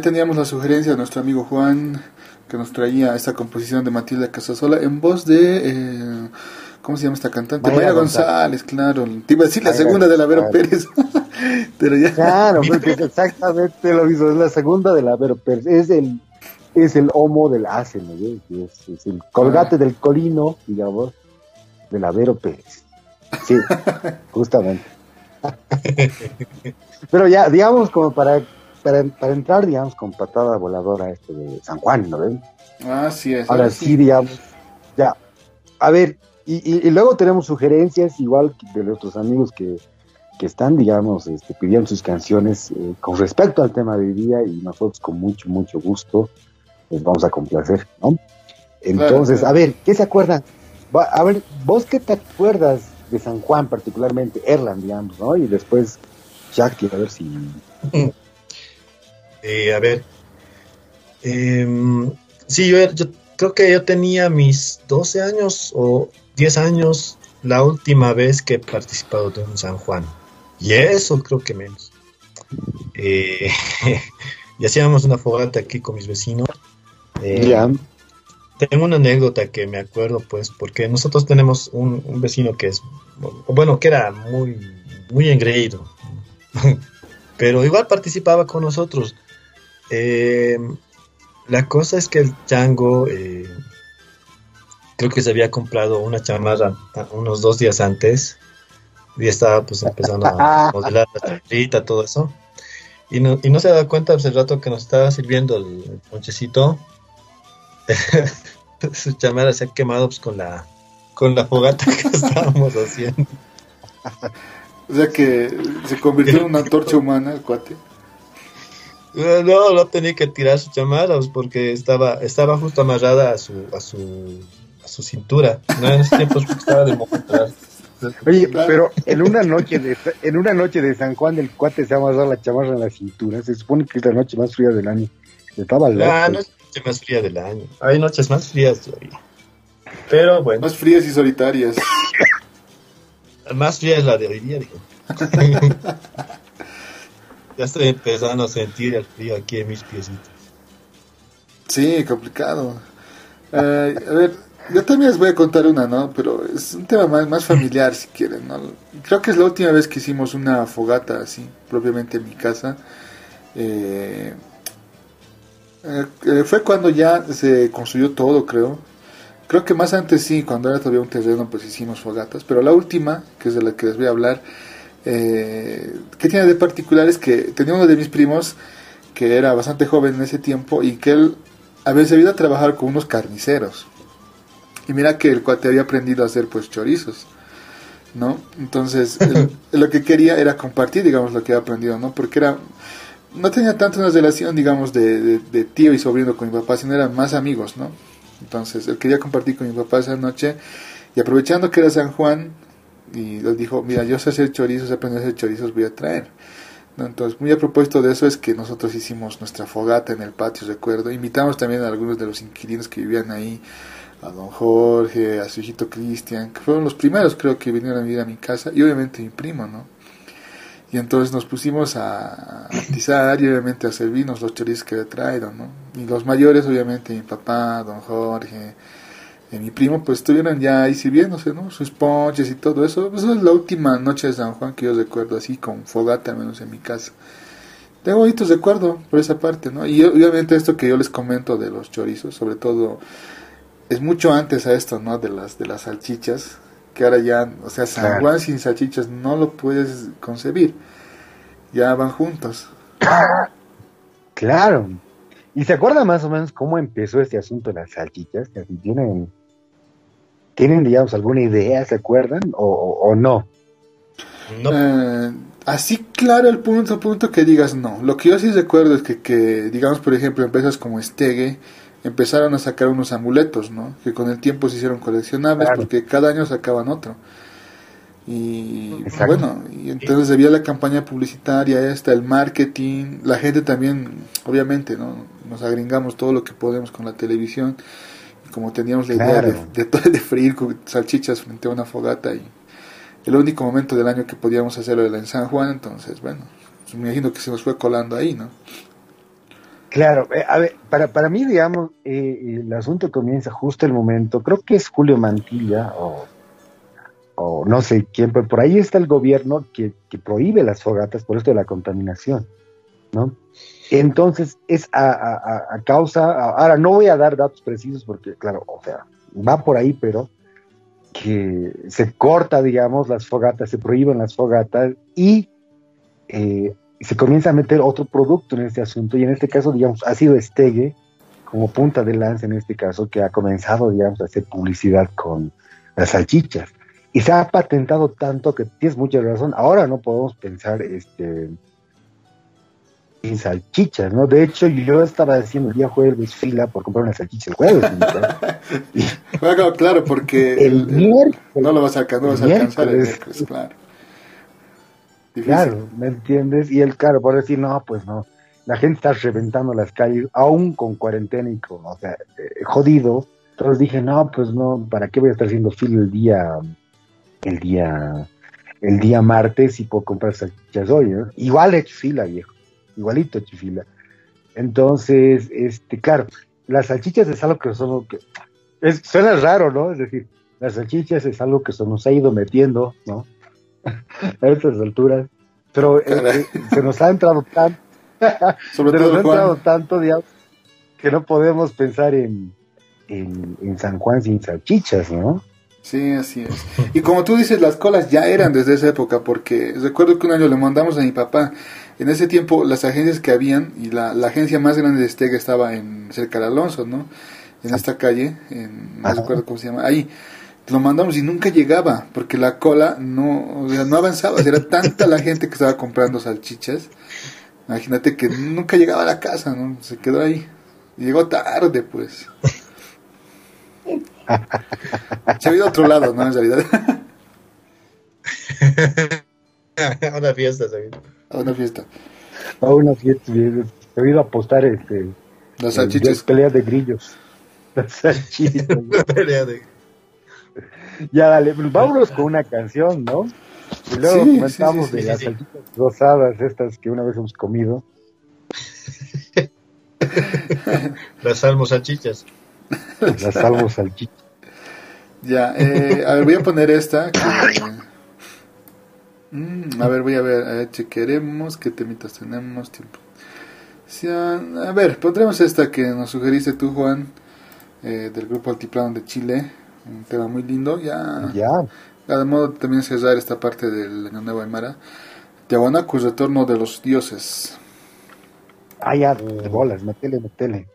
Ahí teníamos la sugerencia de nuestro amigo Juan, que nos traía esta composición de Matilda Casasola en voz de... Eh, ¿Cómo se llama esta cantante? Maya González, claro. Te iba a decir la segunda de la Vero Pérez. Pero ya. Claro, porque exactamente lo mismo. Es la segunda de la Vero Pérez. Es el, es el homo del ácido, es, es, el colgate del colino, digamos, de la Vero Pérez. Sí, justamente. Pero ya, digamos, como para, para, para, entrar, digamos, con patada voladora este de San Juan, ¿no ven? Ah, sí, es. Ahora sí, digamos, ya. A ver, y, y, luego tenemos sugerencias, igual de nuestros amigos que, que están, digamos, este, pidiendo sus canciones eh, con respecto al tema de hoy día y nosotros con mucho, mucho gusto les vamos a complacer, ¿no? Entonces, a ver, ¿qué se acuerdan? a ver, vos qué te acuerdas de San Juan particularmente, Erland, digamos, ¿no? Y después Jack, a ver si... Eh, a ver, eh, sí, yo, yo, creo que yo tenía mis 12 años o 10 años la última vez que he participado de un San Juan. Y eso creo que menos. Eh, y hacíamos una fogata aquí con mis vecinos. Eh, tengo una anécdota que me acuerdo, pues, porque nosotros tenemos un, un vecino que es, bueno, que era muy, muy engreído, pero igual participaba con nosotros. Eh, la cosa es que el chango, eh, creo que se había comprado una chamarra unos dos días antes y estaba pues empezando a modelar la chamarrita, todo eso. Y no, y no se daba cuenta pues, el rato que nos estaba sirviendo el ponchecito. su chamarra se ha quemado pues, con la con la fogata que estábamos haciendo. O sea que se convirtió en una antorcha humana el cuate. No, no tenía que tirar su chamarra pues, porque estaba estaba justo amarrada a su a su a su cintura. No en esos tiempos estaba de mostrar. Oye, pero en una noche de en una noche de San Juan el cuate se ha amarrado la chamarra en la cintura. Se supone que es la noche más fría del año. Estaba loco. Ah, no es la noche más fría del año. Hay noches más frías todavía. Pero bueno. Más frías y solitarias. Más fría es la de hoy día, digo. ya estoy empezando a sentir el frío aquí en mis piecitos. Sí, complicado. Eh, a ver, yo también les voy a contar una, ¿no? Pero es un tema más, familiar, si quieren, ¿no? Creo que es la última vez que hicimos una fogata así, propiamente en mi casa. Eh, eh, fue cuando ya se construyó todo, creo. Creo que más antes sí, cuando era todavía un terreno, pues hicimos fogatas. Pero la última, que es de la que les voy a hablar, eh, ¿qué tiene de particular? Es que tenía uno de mis primos que era bastante joven en ese tiempo y que él había sabido a trabajar con unos carniceros. Y mira que el cuate había aprendido a hacer pues chorizos, ¿no? Entonces, él, lo que quería era compartir, digamos, lo que había aprendido, ¿no? Porque era no tenía tanto una relación, digamos, de, de, de, tío y sobrino con mi papá, sino eran más amigos, ¿no? Entonces, él quería compartir con mi papá esa noche y aprovechando que era San Juan, y les dijo, mira, yo sé hacer chorizos, sé aprender a hacer chorizos, voy a traer. Entonces, muy a propósito de eso es que nosotros hicimos nuestra fogata en el patio, recuerdo. Invitamos también a algunos de los inquilinos que vivían ahí, a don Jorge, a su hijito Cristian, que fueron los primeros creo que vinieron a vivir a mi casa, y obviamente mi primo, ¿no? Y entonces nos pusimos a atizar y obviamente a servirnos los chorizos que había traído, ¿no? Y los mayores, obviamente, mi papá, don Jorge, y mi primo, pues estuvieron ya ahí sirviéndose, ¿no? Sus ponches y todo eso. Esa es la última noche de San Juan que yo recuerdo así, con fogata, al menos en mi casa. Tengo bonitos recuerdos por esa parte, ¿no? Y obviamente esto que yo les comento de los chorizos, sobre todo, es mucho antes a esto, ¿no? De las, de las salchichas que ahora ya, o sea, San claro. Juan sin salchichas no lo puedes concebir. Ya van juntos. Claro. ¿Y se acuerda más o menos cómo empezó este asunto de las salchichas? Que si tienen, tienen, digamos, alguna idea, ¿se acuerdan? ¿O, o, no? no. Eh, así claro el punto, punto que digas no. Lo que yo sí recuerdo es que, que digamos, por ejemplo, empresas como Estege, empezaron a sacar unos amuletos, ¿no? Que con el tiempo se hicieron coleccionables claro. porque cada año sacaban otro. Y Exacto. bueno, y entonces había la campaña publicitaria esta, el marketing, la gente también, obviamente, ¿no? Nos agringamos todo lo que podemos con la televisión. Como teníamos la idea claro. de, de, de, freír salchichas frente a una fogata y el único momento del año que podíamos hacerlo era en San Juan, entonces, bueno, pues me imagino que se nos fue colando ahí, ¿no? Claro, eh, a ver, para, para mí, digamos, eh, el asunto comienza justo el momento, creo que es Julio Mantilla o, o no sé quién, pero por ahí está el gobierno que, que, prohíbe las fogatas por esto de la contaminación, ¿no? Entonces, es a, causa, ahora no voy a dar datos precisos porque, claro, o sea, va por ahí, pero que se corta, digamos, las fogatas, se prohíben las fogatas y eh, se comienza a meter otro producto en este asunto y en este caso, digamos, ha sido Estegue como punta de lanza en este caso que ha comenzado, digamos, a hacer publicidad con las salchichas. Y se ha patentado tanto que tienes mucha razón. Ahora no podemos pensar este, sin salchichas, ¿no? De hecho, yo estaba diciendo el día jueves fila por comprar una salchicha el jueves. bueno, claro, porque el, miércoles, no lo vas a, no vas a alcanzar el miércoles, claro. Claro, ¿me entiendes? Y el claro, por decir, no, pues no. La gente está reventando las calles, aún con cuarentena y con, o sea, eh, jodido. Entonces dije, no, pues no, ¿para qué voy a estar haciendo fila el día, el día, el día martes y puedo comprar salchichas hoy? Igual he hecho fila, viejo igualito chifila. Entonces, este, claro, las salchichas es algo que son, que es, suena raro, ¿no? Es decir, las salchichas es algo que se nos ha ido metiendo, ¿no? a estas alturas, pero eh, se nos ha entrado tanto, Sobre todo, nos ha entrado tanto, digamos, que no podemos pensar en, en, en San Juan sin salchichas, ¿no? Sí, así es. Y como tú dices, las colas ya eran desde esa época, porque recuerdo que un año le mandamos a mi papá en ese tiempo las agencias que habían y la, agencia más grande de Estega estaba en cerca de Alonso, ¿no? En esta calle, en, no recuerdo cómo se llama, ahí. Lo mandamos y nunca llegaba, porque la cola no, no avanzaba, era tanta la gente que estaba comprando salchichas. Imagínate que nunca llegaba a la casa, ¿no? Se quedó ahí. Llegó tarde, pues. Se ha ido a otro lado, ¿no? En realidad. Una fiesta, se a una fiesta. A una fiesta, he ido a apostar este, las salchichas. Peleas de grillos. Las salchichas. Pelea de... Ya, dale, pues vámonos con una canción, ¿no? Y luego comentamos de las salchichas rosadas, estas que una vez hemos comido. las salmos salchichas. Las salmos salchichas. Ya, eh, a ver, voy a poner esta. Que, Mm, a ver, voy a ver, a ver, chequeremos qué temitas tenemos. Tiempo. a ver, pondremos esta que nos sugeriste tú, Juan, eh, del grupo Altiplano de Chile. Un tema muy lindo. Ya. Ya. De modo también cerrar esta parte del Año Nuevo Aymara. Tiahuanacu, retorno de los dioses. Ah, ya, de bolas, metele, metele.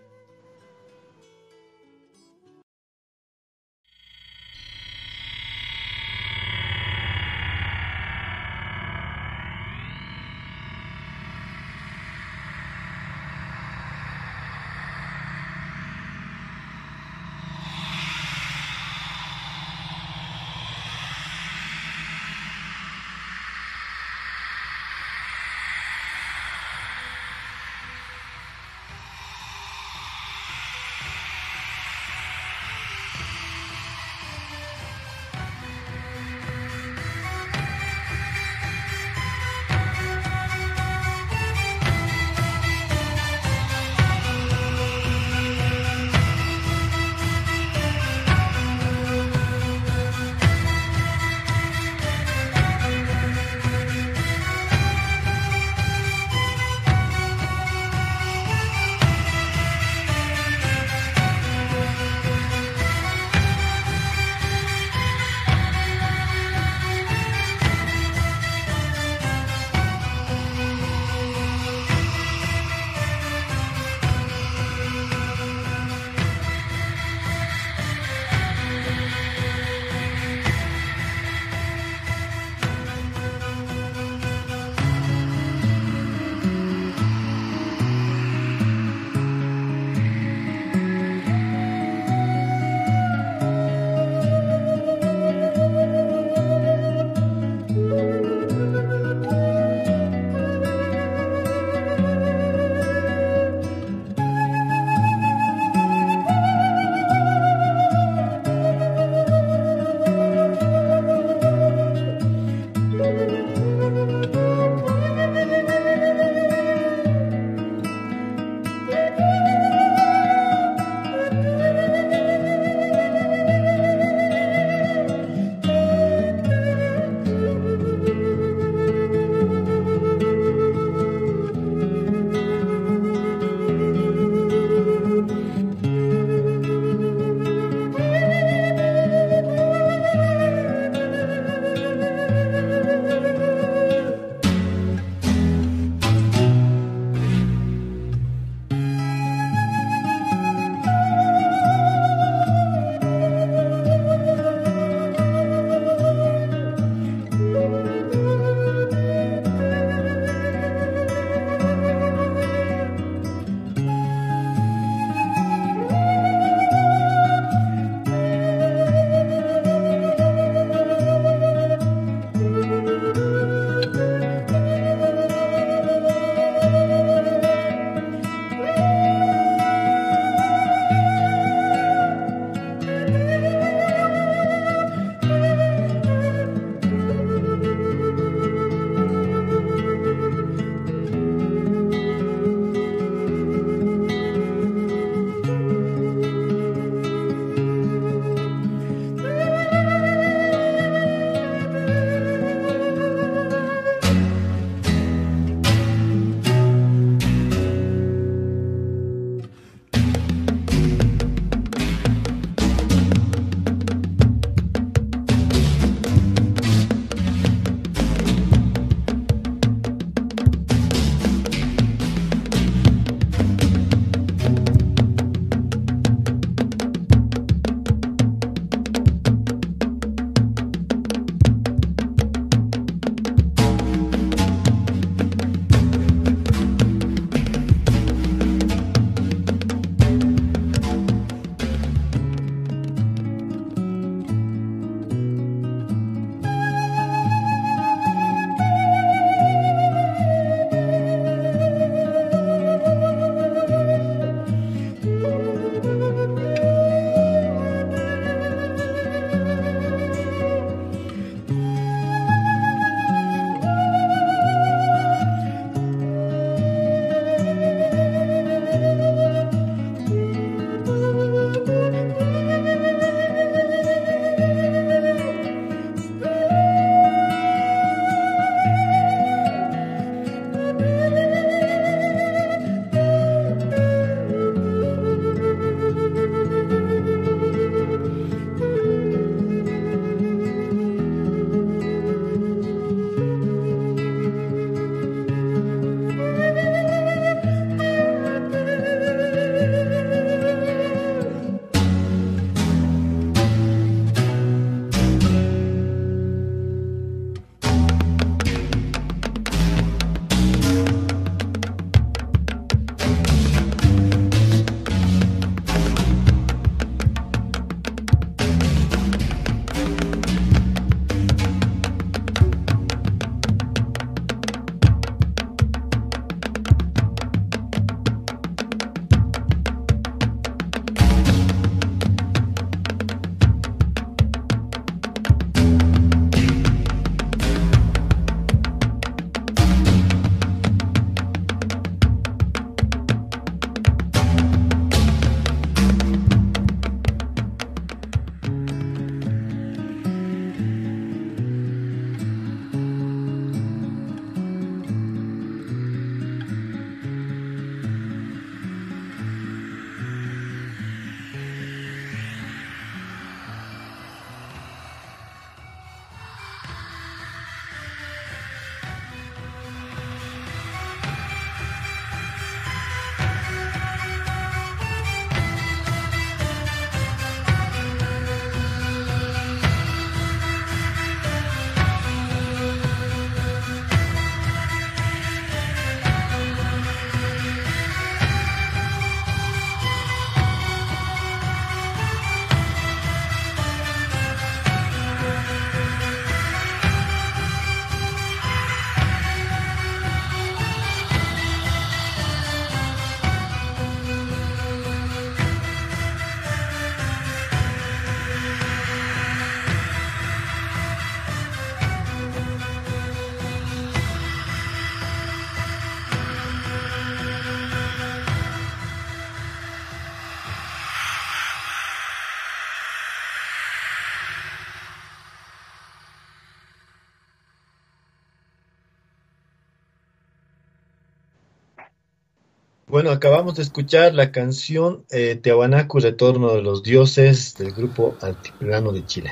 Bueno, acabamos de escuchar la canción eh, Tehuanacu, Retorno de los Dioses del grupo Altiplano de Chile.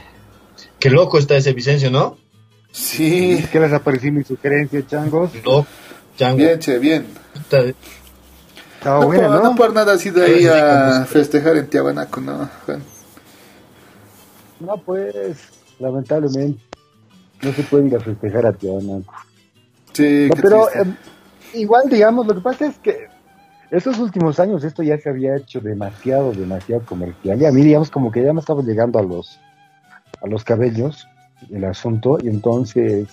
Qué loco está ese Vicencio, ¿no? Sí. ¿Qué les ha parecido mi sugerencia, changos? No, chango. Bien, che, bien. Puta, Estaba no, buena, por, ¿no? no por nada has ido ahí a festejar en Tiahuanaco, ¿no, Juan? No, pues, lamentablemente, no se puede ir a festejar a Tijuana. Sí, No, qué pero em, igual, digamos, lo que pasa es que estos últimos años esto ya se había hecho demasiado, demasiado comercial. Y a mí, digamos, como que ya me estaba llegando a los, a los cabellos el asunto. Y entonces,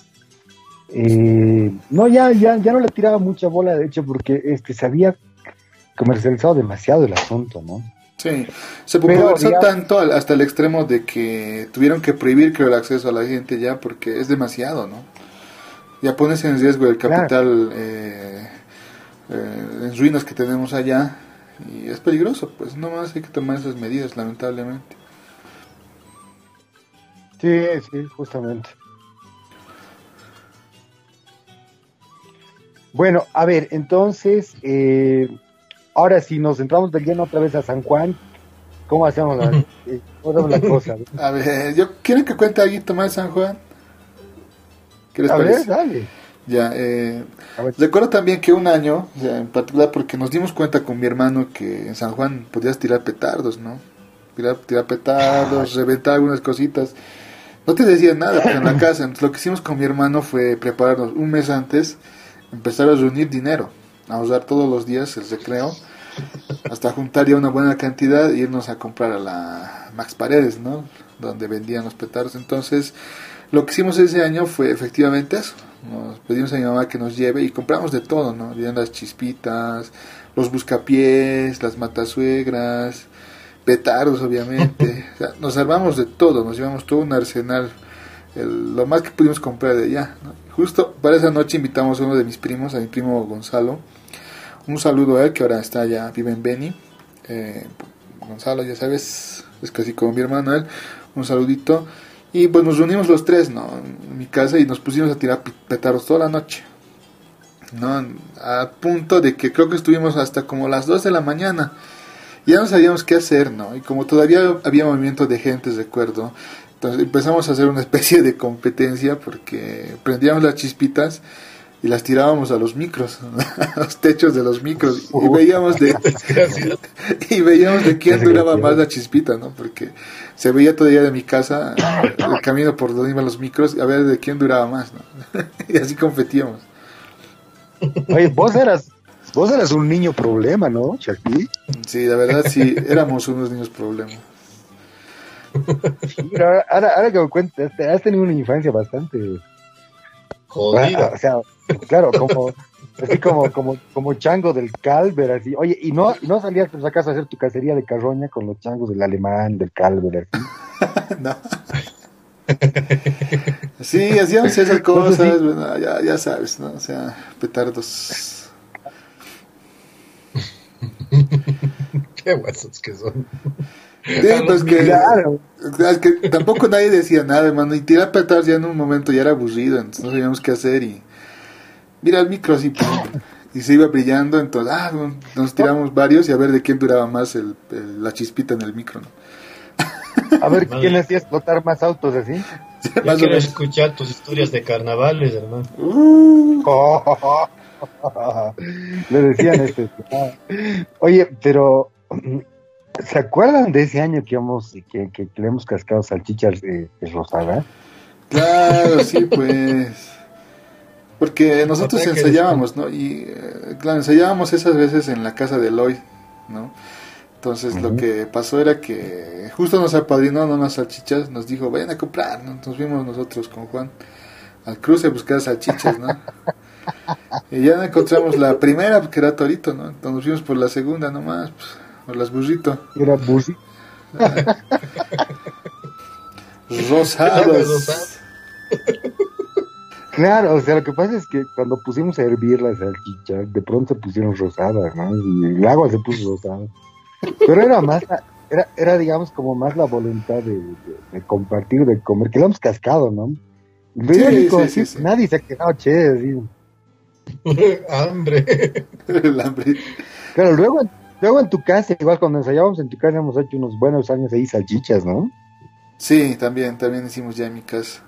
eh, no, ya, ya, ya no le tiraba mucha bola, de hecho, porque este, se había comercializado demasiado el asunto, ¿no? Sí, se Pero, popularizó digamos- tanto al- hasta el extremo de que tuvieron que prohibir creo el acceso a la gente ya porque es demasiado, ¿no? Ya pones en riesgo el Claro. capital eh, eh, en ruinas que tenemos allá y es peligroso, pues no más hay que tomar esas medidas, lamentablemente. Sí, sí, justamente. Bueno, a ver, entonces, eh, ahora si nos centramos de lleno otra vez a San Juan, ¿cómo hacemos la, eh, cómo hacemos la cosa? A ver, yo quiero que cuente algo más San Juan. ¿Qué les A ver, dale. Ya, eh, Recuerdo también que un año, en particular porque nos dimos cuenta con mi hermano que en San Juan podías tirar petardos, ¿no? Tirar, tirar petardos, reventar algunas cositas. No te decían nada pues, en la casa. Entonces, lo que hicimos con mi hermano fue prepararnos un mes antes, empezar a reunir dinero, a usar todos los días el recreo, hasta juntar ya una buena cantidad e irnos a comprar a la Max Paredes, ¿no? Donde vendían los petardos. Entonces, lo que hicimos ese año fue efectivamente eso. Nos pedimos a mi mamá que nos lleve y compramos de todo, ¿no? Habían las chispitas, los buscapiés, las matasuegras, petardos, obviamente. O sea, nos armamos de todo, nos llevamos todo un arsenal, el- lo más que pudimos comprar de allá. ¿no? Justo para esa noche invitamos a uno de mis primos, a mi primo Gonzalo. Un saludo a él que ahora está allá, vive en Beni. Eh, Gonzalo, ya sabes, es casi como mi hermano él. Un saludito. Y pues nos reunimos los tres, ¿no? En mi casa y nos pusimos a tirar petardos toda la noche. ¿No? A punto de que creo que estuvimos hasta como las 2 de la mañana. Ya no sabíamos qué hacer, ¿no? Y como todavía había movimiento de gente, recuerdo. Entonces empezamos a hacer una especie de competencia porque prendíamos las chispitas y las tirábamos a los micros, a los techos de los micros. Y veíamos de, y veíamos de quién duraba más la chispita, ¿no? Porque se veía todavía de mi casa el camino por donde iban los micros, a ver de quién duraba más, ¿no? y así competíamos. Oye, vos eras, vos eras un niño problema, ¿no, Chucky? Sí, la verdad sí, éramos unos niños pero ahora, ahora, ahora que me cuentas, te- has tenido una infancia bastante... Jodida. O sea, claro, como... Así como, como, como chango del Calver, así. Oye, ¿y no, y no salías por acaso a hacer tu cacería de carroña con los changos del alemán, del Calver, así? no. Sí, hacíamos esas cosas, bueno, ya, ya sabes, ¿no? O sea, petardos. Qué guasos que son. Sí, pues que, Claro. es que tampoco nadie decía nada, hermano. Y tirar petardos ya en un momento ya era aburrido, entonces no sabíamos qué hacer. Y mira el micro así, pum, y se iba brillando. Entonces, ah, nos tiramos varios y a ver de quién duraba más el, el- la chispita en el micro, ¿no? A ver, ¿quién hacía explotar más autos así? Yo Más quiero escuchar tus historias de carnavales, hermano. Uh, Le decían este. ah. Oye, pero ¿se acuerdan de ese año que íbamos, que, que, que le hemos cascado salchichas de, de rosada? Claro, sí, pues. Porque nosotros Ataque de ensayábamos, ¿no? Y, eh, claro, ensayábamos esas veces en la casa de Lloyd, ¿no? Entonces lo que pasó era que justo nos apadrinó ¿no? unas salchichas, nos dijo, vayan a comprar, ¿no? Entonces fuimos nosotros con Juan al cruce a buscar salchichas, ¿no? y ya no encontramos la primera, que era Torito, ¿no? Entonces nos fuimos por la segunda nomás, pues, por las burrito. Era Busi. Rosadas. Claro, o sea, lo que pasa es que cuando pusimos a hervir las salchichas, de pronto se pusieron rosadas, ¿no? Y el agua se puso rosada. Pero era más, la- era, era digamos, como más la voluntad de, de- de compartir, de comer, que lo hemos cascado, ¿no? Sí, único, sí, sí. Nadie se ha quedado che, así. Hambre. El hambre. Pero luego, luego en tu casa, igual cuando ensayábamos en tu casa, hemos hecho unos buenos años ahí salchichas, ¿no? Sí, también, también hicimos ya en mi casa.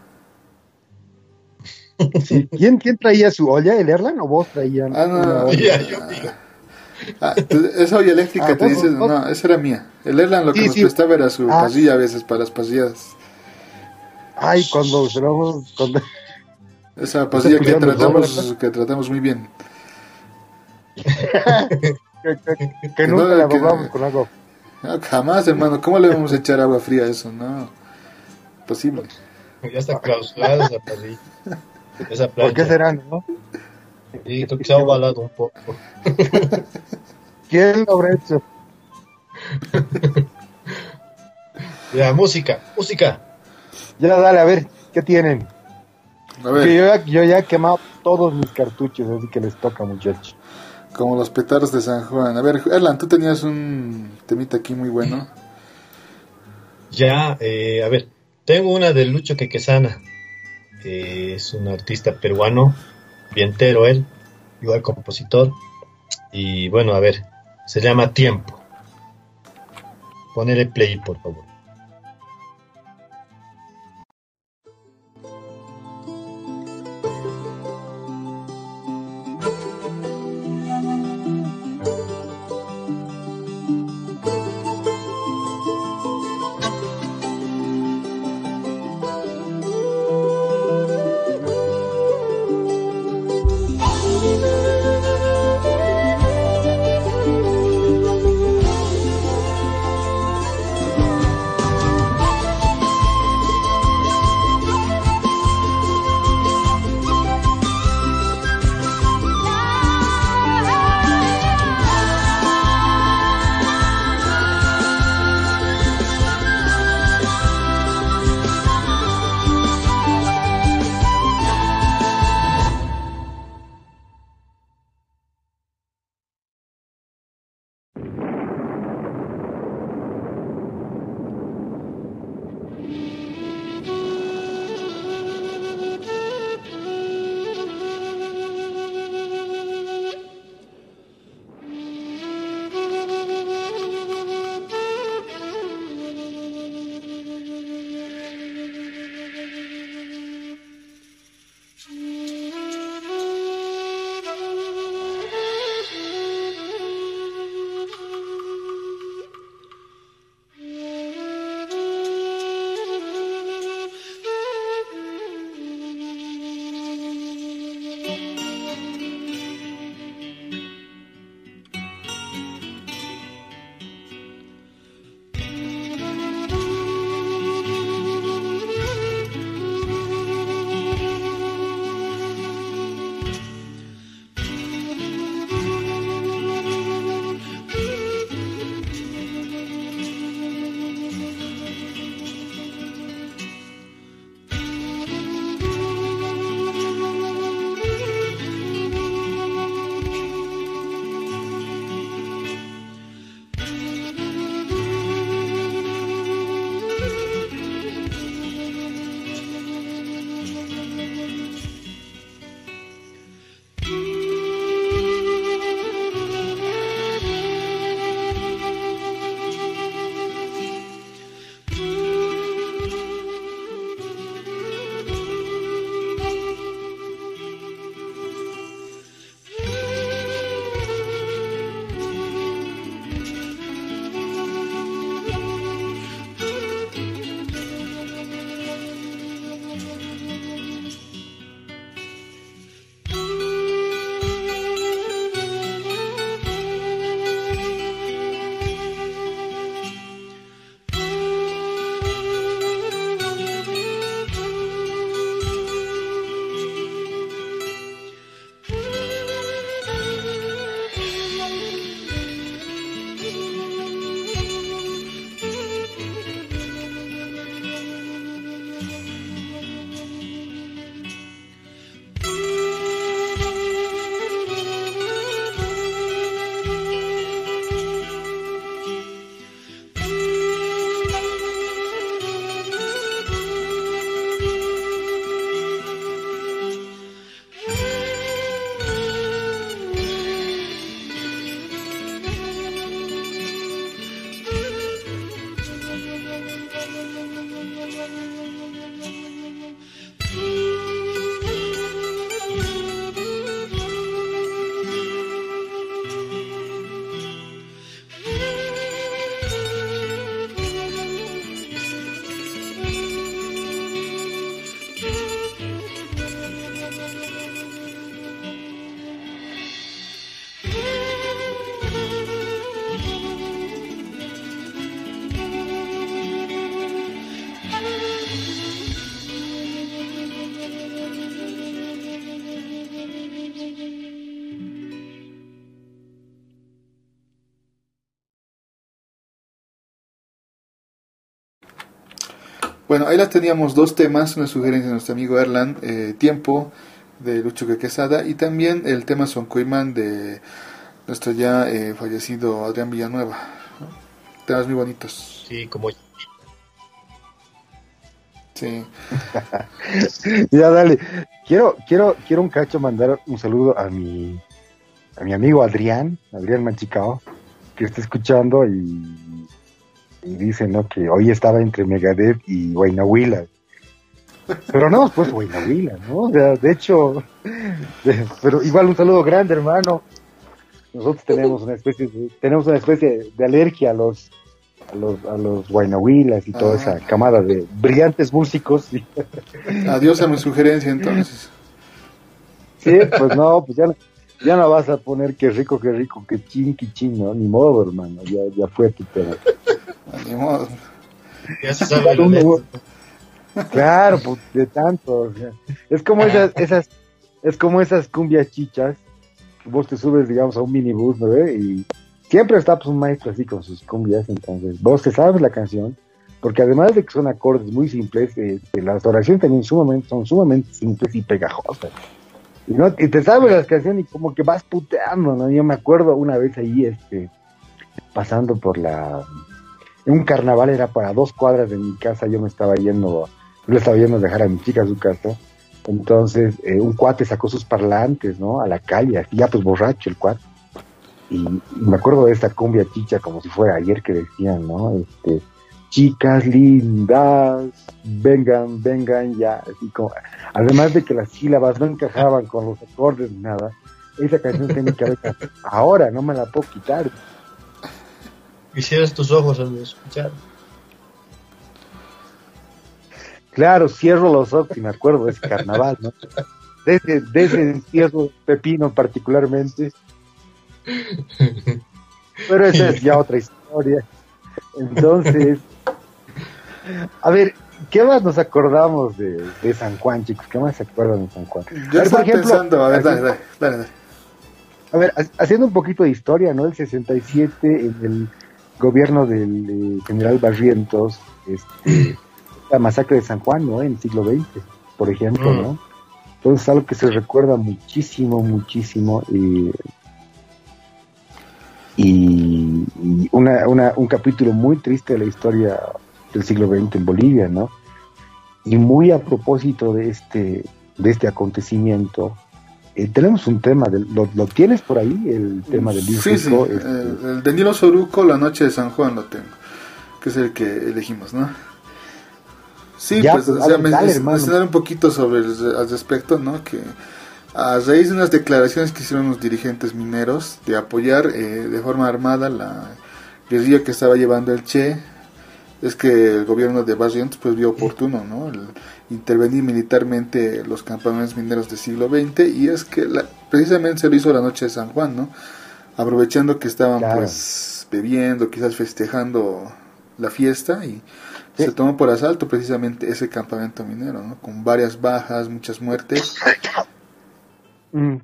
Sí. ¿Quién, ¿Quién traía su olla? ¿El Erlan o vos traían? Ah, no, no, olla? Ya, yo. Ah, esa olla eléctrica Ah, te vos- dices, vos- no, esa era mía. El Erlan lo que Sí, nos sí. prestaba era su Ah. pasilla a veces para las pasilladas. Ay, cuando se lo vamos- cuando- Esa pasilla que tratamos, que tratamos muy bien. que, que- que No, nunca la que- con algo. No, jamás, hermano, ¿cómo le vamos a echar agua fría a eso? No, posible. Ya está clausurada esa parrilla. Esa ¿Por qué plancha. será, no? Y creo que se ha ovalado un poco. ¿Quién lo habrá hecho? Ya, música, música. Ya, dale, a ver, ¿qué tienen? A Que ver, yo, ya, yo ya he quemado todos mis cartuchos, así que les toca, muchachos. como los petardos de San Juan. A ver, Erlan, tú tenías un temita aquí muy bueno. Ya, eh, a ver, tengo una de Lucho Quequesana. Es un artista peruano, vientero él, igual compositor. Y bueno, a ver, se llama Tiempo. Ponele play, por favor. Bueno, ahí las teníamos dos temas, una sugerencia de nuestro amigo Erlan, eh, Tiempo, de Lucho Quesada, y también el tema Son Coimán de nuestro ya eh, fallecido Adrián Villanueva. Temas muy bonitos. Sí, como... Sí. ya, dale. Quiero, quiero, quiero un cacho mandar un saludo a mi, a mi amigo Adrián, Adrián Manchicao, que está escuchando y, y dice, ¿no? Que hoy estaba entre Megadeth y Huila Pero no, pues Huila ¿no? O sea, de hecho, pero igual un saludo grande, hermano. Nosotros tenemos una especie de, tenemos una especie de alergia a los a los, a los y toda esa ah. camada de brillantes músicos. Adiós a mi sugerencia entonces. Sí, pues no, pues ya, ya no vas a poner que rico, que rico, que chin, que chin, ¿no? Ni modo, hermano, ya, ya fue tu tema. Ni modo. Ya se sabe Claro, pues de tanto. es como esas, esas, es como esas cumbias chichas. Vos te subes, digamos, a un minibús, ¿no? Y siempre está pues, un maestro así con sus cumbias, entonces vos te sabes la canción, porque además de que son acordes muy simples, este, las oraciones también sumamente, son sumamente simples y pegajosas. Y, no, y te sabes las canciones y como que vas puteando, ¿no? Yo me acuerdo una vez ahí, este, pasando por la... Un carnaval era para dos cuadras de mi casa, yo me estaba yendo, yo estaba yendo a dejar a mi chica a su casa, entonces eh, un cuate sacó sus parlantes, ¿no? A la calle, así ya pues borracho el cuate y, me acuerdo de esta cumbia chicha como si fuera ayer que decían, ¿no? Este, chicas lindas, vengan, vengan ya, así como, además de que las sílabas no encajaban con los acordes ni nada, esa canción tiene que haber ahora, no me la puedo quitar. Y cierras tus ojos al escuchar. Claro, cierro los ojos y me acuerdo de ese carnaval, ¿no? De ese, de ese encierro pepino particularmente, pero esa es ya otra historia. Entonces, a ver, ¿qué más nos acordamos de, San Juan, chicos? ¿Qué más se acuerdan de San Juan? Yo a ver, por pensando, a ver, dale, dale, A ver, haciendo un poquito de historia, ¿no? El 67, en el gobierno del general Barrientos, este, la masacre de San Juan, ¿no? En el siglo XX, por ejemplo, mm. ¿no? Entonces, algo que se recuerda muchísimo, muchísimo. y y, una, una, un capítulo muy triste de la historia del siglo XX en Bolivia, ¿no? Y muy a propósito de este, de este acontecimiento, eh, tenemos un tema, de, lo, tienes por ahí? El tema del Sí, sí, este, el, de Nilo Soruco, La Noche de San Juan lo tengo, que es el que elegimos, ¿no? Sí, pues, pues o sea, mencionar un poquito sobre el, al respecto, ¿no? Que a raíz de unas declaraciones que hicieron los dirigentes mineros de apoyar eh, de forma armada la guerrilla que estaba llevando el Che, es que el gobierno de Barrientos pues vio oportuno ¿no? Intervenir militarmente los campamentos mineros del siglo XX y es que precisamente se lo hizo la noche de San Juan, ¿no? aprovechando que estaban pues bebiendo, quizás festejando la fiesta y se tomó por asalto precisamente ese campamento minero, ¿no? con varias bajas, muchas muertes Mm.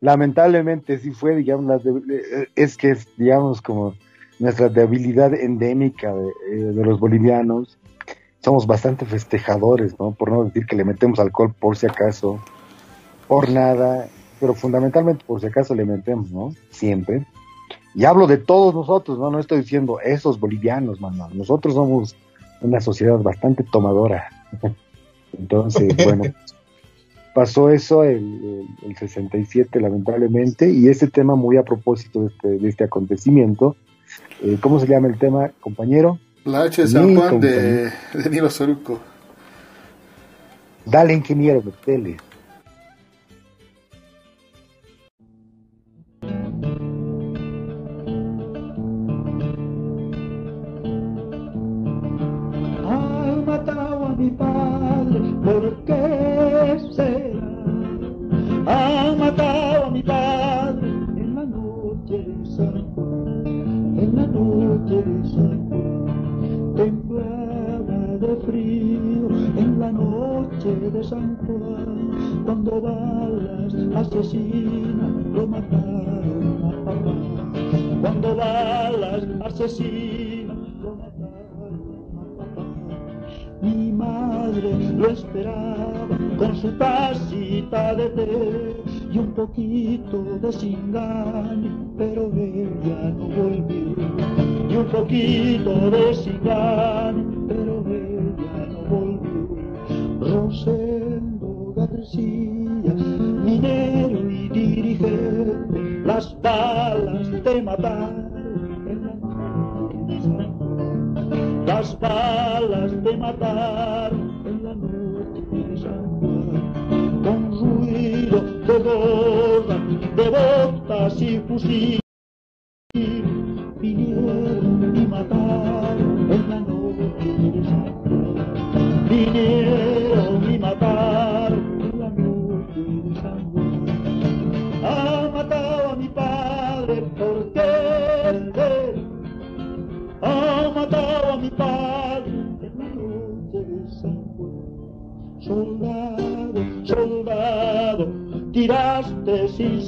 Lamentablemente sí fue, digamos, es que es, digamos, como nuestra debilidad endémica eh, de, los bolivianos. Somos bastante festejadores, ¿no? Por no decir que le metemos alcohol por si acaso, por nada, pero fundamentalmente por si acaso le metemos, ¿no? Siempre. Y hablo de todos nosotros, ¿no? No estoy diciendo esos bolivianos, mamá. Nosotros somos una sociedad bastante tomadora. Entonces, bueno, pasó eso el, el, 67 lamentablemente y ese tema muy a propósito de este, de este acontecimiento. Eh, ¿Cómo se llama el tema, compañero? La H de San Juan de, de, Nilo Soruco. Dale ingeniero, tele. San Juan, cuando balas asesinan lo mataron a papá, cuando balas asesinan lo mataron a papá. lo esperaba con su tacita de té y un poquito de desengaño, pero ella no volvió. Y un poquito de desengaño, pero ella no volvió. Rosendo Minero y dirigente, las balas te mataron las balas te mataron en la noche de San Juan, con ruido de gorra, de botas y fusil,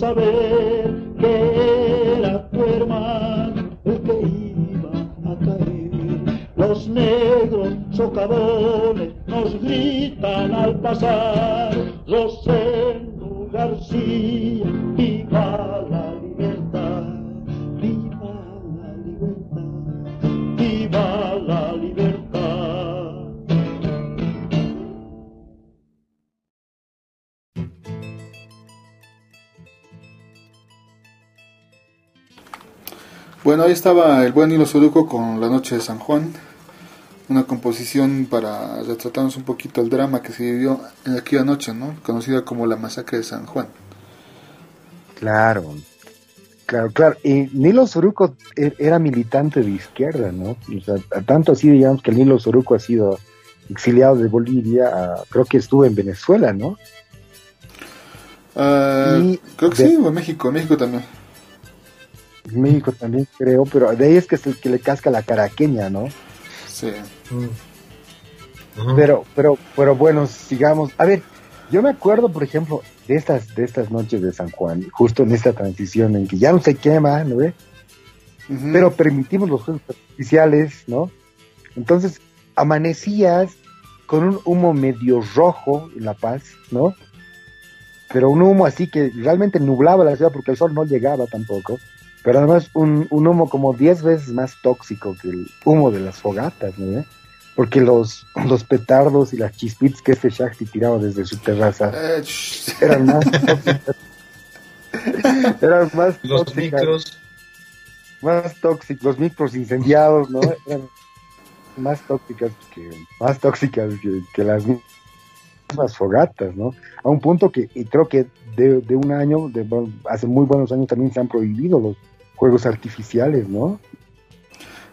saber que era tu hermano el que iba a caer. Los negros socavones nos gritan al pasar, Bueno, ahí estaba el buen Hilo Soruco con La Noche de San Juan, una composición para retratarnos un poquito el drama que se vivió en aquella noche, ¿no? Conocida como la masacre de San Juan. Claro, claro, claro. Y Nilo Soruco er- era militante de izquierda, ¿no? O sea, tanto así, digamos, que Nilo Soruco ha sido exiliado de Bolivia, a- creo que estuvo en Venezuela, ¿no? Y creo que de- sí, o en México, en México también. México también creo, pero de ahí es que es el que le casca la caraqueña, ¿no? Sí. Ujú. Pero, pero, pero bueno, sigamos. A ver, yo me acuerdo, por ejemplo, de estas, de estas noches de San Juan, justo en esta transición en que ya no se quema, ¿no ve? Pero permitimos los juegos artificiales, ¿no? Entonces, amanecías con un humo medio rojo en La Paz, ¿no? Pero un humo así que realmente nublaba la ciudad porque el sol no llegaba tampoco. Pero además un, un humo como 10 veces más tóxico que el humo de las fogatas, ¿no? ve? Porque los, los petardos y las chispitas que este Shakti tiraba desde su terraza Eh, eran más tóxicas. eran más Los tóxicas micros. más tóxicos, los micros incendiados, ¿no? Eran más tóxicas que, más tóxicas que, que las mismas fogatas, ¿no? A un punto que y creo que de, de un año, de, bueno, hace muy buenos años también se han prohibido los juegos artificiales, ¿no?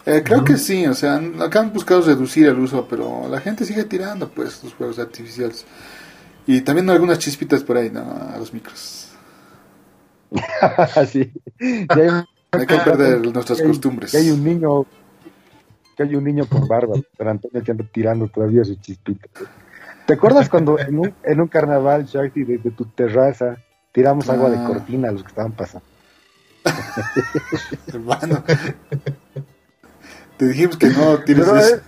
Eh, creo que sí, o sea, acá han buscado reducir el uso, pero la gente sigue tirando, pues, los juegos artificiales. Y también algunas chispitas por ahí, ¿no? A los micros. Así. Y hay, Hay que perder nuestras hay- costumbres. que hay un niño, que hay un niño con barba, pero Antonio que anda tirando todavía su chispita. ¿Te acuerdas cuando en un, en un carnaval, Shakti, desde tu terraza, tiramos agua de Ah. cortina a los que estaban pasando? Hermano. Te dijimos que no tienes Pero, eso.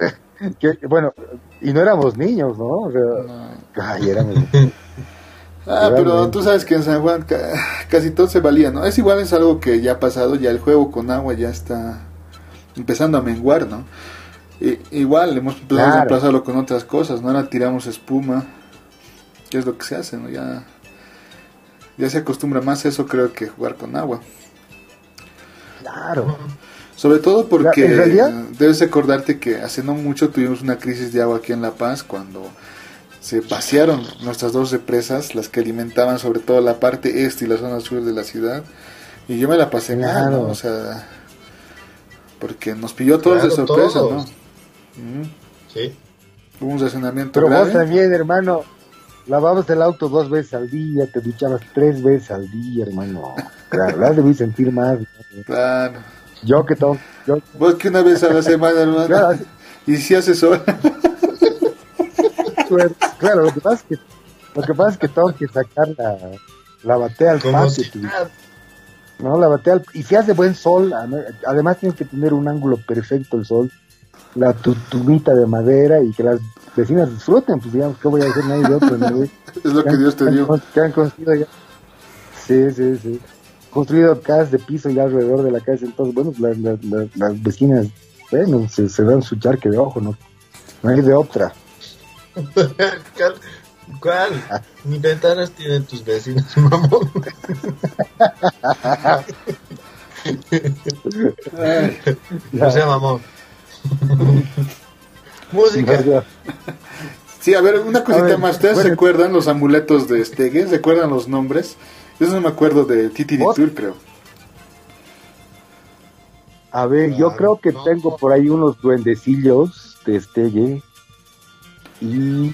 eh, que, bueno, y no éramos niños, ¿no? O sea, No. ay, éramos. Ah, pero tú sabes que en San Juan ca- casi todo se valía, ¿no? Es igual, es algo que ya ha pasado, ya el juego con agua ya está empezando a menguar, ¿no? I- igual, hemos empezado a reemplazarlo con otras cosas, ¿no? Ahora tiramos espuma, que es lo que se hace, ¿no? Ya, ya se acostumbra más a eso, creo, que jugar con agua. Claro. Sobre todo porque debes recordarte que hace no mucho tuvimos una crisis de agua aquí en La Paz cuando se vaciaron nuestras dos represas, las que alimentaban sobre todo la parte este y la zona sur de la ciudad. Y yo me la pasé mal, Claro. ¿no? O sea, porque nos pilló a todos de Claro, sorpresa, todos. ¿no? Sí. Hubo un racionamiento Pero vos también, hermano, lavabas el auto dos veces al día, te duchabas tres veces al día, hermano. Claro, la debí sentir más. ¿no? Claro. Yo que todo, yo, Vos que una vez a la semana, hermano. Claro. Y si haces hora. claro, lo que pasa es que, lo que pasa es que tengo que sacar la, la batea al patio, si. ¿no? La batea al- y si hace buen sol, además tienes que tener un ángulo perfecto el sol, la tubita de madera y que las vecinas disfruten, pues digamos, ¿qué voy a hacer nadie de otro? ¿no, güey? Es lo que Dios te dio. Que han construido ya. Sí, sí, sí. Construido casas de piso ya alrededor de la casa, entonces, bueno, las, las, las, las vecinas, bueno, se, se dan su charque de ojo, ¿no? No hay de otra. ¿Cuál? ¿Cuál? Ni ventanas tienen tus vecinos, mamón. Ay, O sea, mamón. Música. Sí, a ver, una cosita ver, más. ¿Ustedes bueno. se acuerdan los amuletos de Stege? ¿Se acuerdan los nombres? Yo no me acuerdo de Titi. Tour, creo. A ver, yo creo que no. tengo por ahí unos duendecillos de Estelle. Y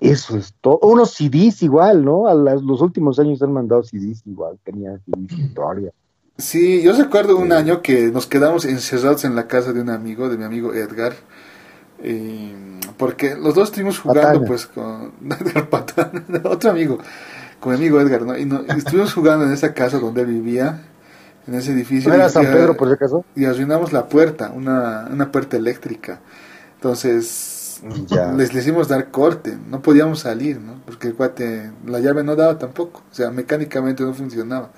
eso es todo. Unos CDs igual, ¿no? A las- los últimos años han mandado CDs igual. Tenía CDs historia. Sí, yo recuerdo un año que nos quedamos encerrados en la casa de un amigo, de mi amigo Edgar. Eh, porque los dos estuvimos jugando Patana. pues con Edgar Patán, otro amigo, con mi amigo Edgar, ¿no? Y, no- y estuvimos jugando en esa casa donde él vivía, en ese edificio. ¿No era y- San y- Pedro, por si acaso? y arruinamos la puerta, una, una puerta eléctrica. Entonces, Ya. les, les hicimos dar corte, no podíamos salir, ¿no? Porque el cuate, la llave no daba tampoco, o sea, mecánicamente no funcionaba.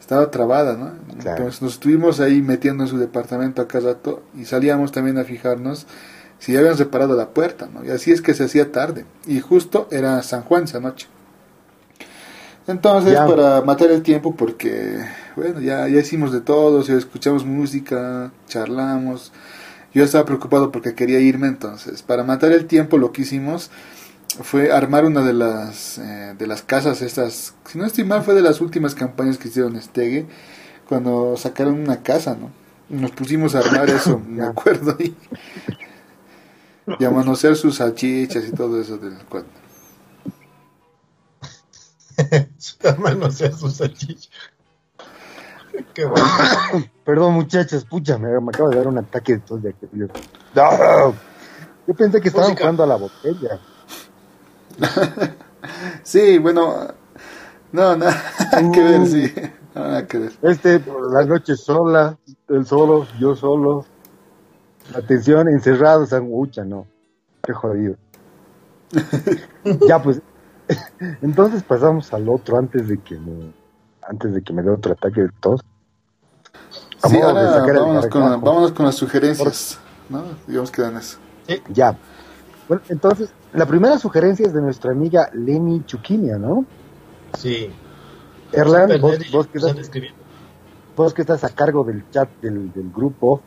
Estaba trabada, ¿no? Claro. Entonces nos estuvimos ahí metiendo en su departamento a cada rato y salíamos también a fijarnos si ya habían reparado la puerta, ¿no? Y así es que se hacía tarde. Y justo era San Juan esa noche. Entonces, Ya. para matar el tiempo, porque, bueno, ya, ya hicimos de todo, o sea, escuchamos música, charlamos. Yo estaba preocupado porque quería irme, entonces, para matar el tiempo, lo que hicimos fue armar una de las, eh, de las casas estas, si no estoy mal, fue de las últimas campañas que hicieron Stege, cuando sacaron una casa, ¿no? Y Nos pusimos a armar eso, me acuerdo ahí. Y a manosear sus salchichas y todo eso del cuate. Su hermano sea su salchicha. Qué bueno. Perdón, muchachos, pucha, me, me acaba de dar un ataque de tos de. ¡No! Yo pensé que estaban Música. jugando a la botella. Sí, bueno, no, nada que ver, sí, nada que ver. Este, por la noche sola, él solo, yo solo. Atención, encerrados, sangucha, no. Qué jodido. ya, pues. Entonces pasamos al otro antes de que me, antes de que me dé otro ataque de tos. Sí, Vamos a ahora sacar el vámonos con, vámonos con las sugerencias, ¿no? Digamos que dan eso. Ya. Bueno, entonces, la primera sugerencia es de nuestra amiga Lenny Chuquinia, ¿no? Sí. Erlan, vos, vos que estás, escribiendo. vos que estás a cargo del chat del, del grupo,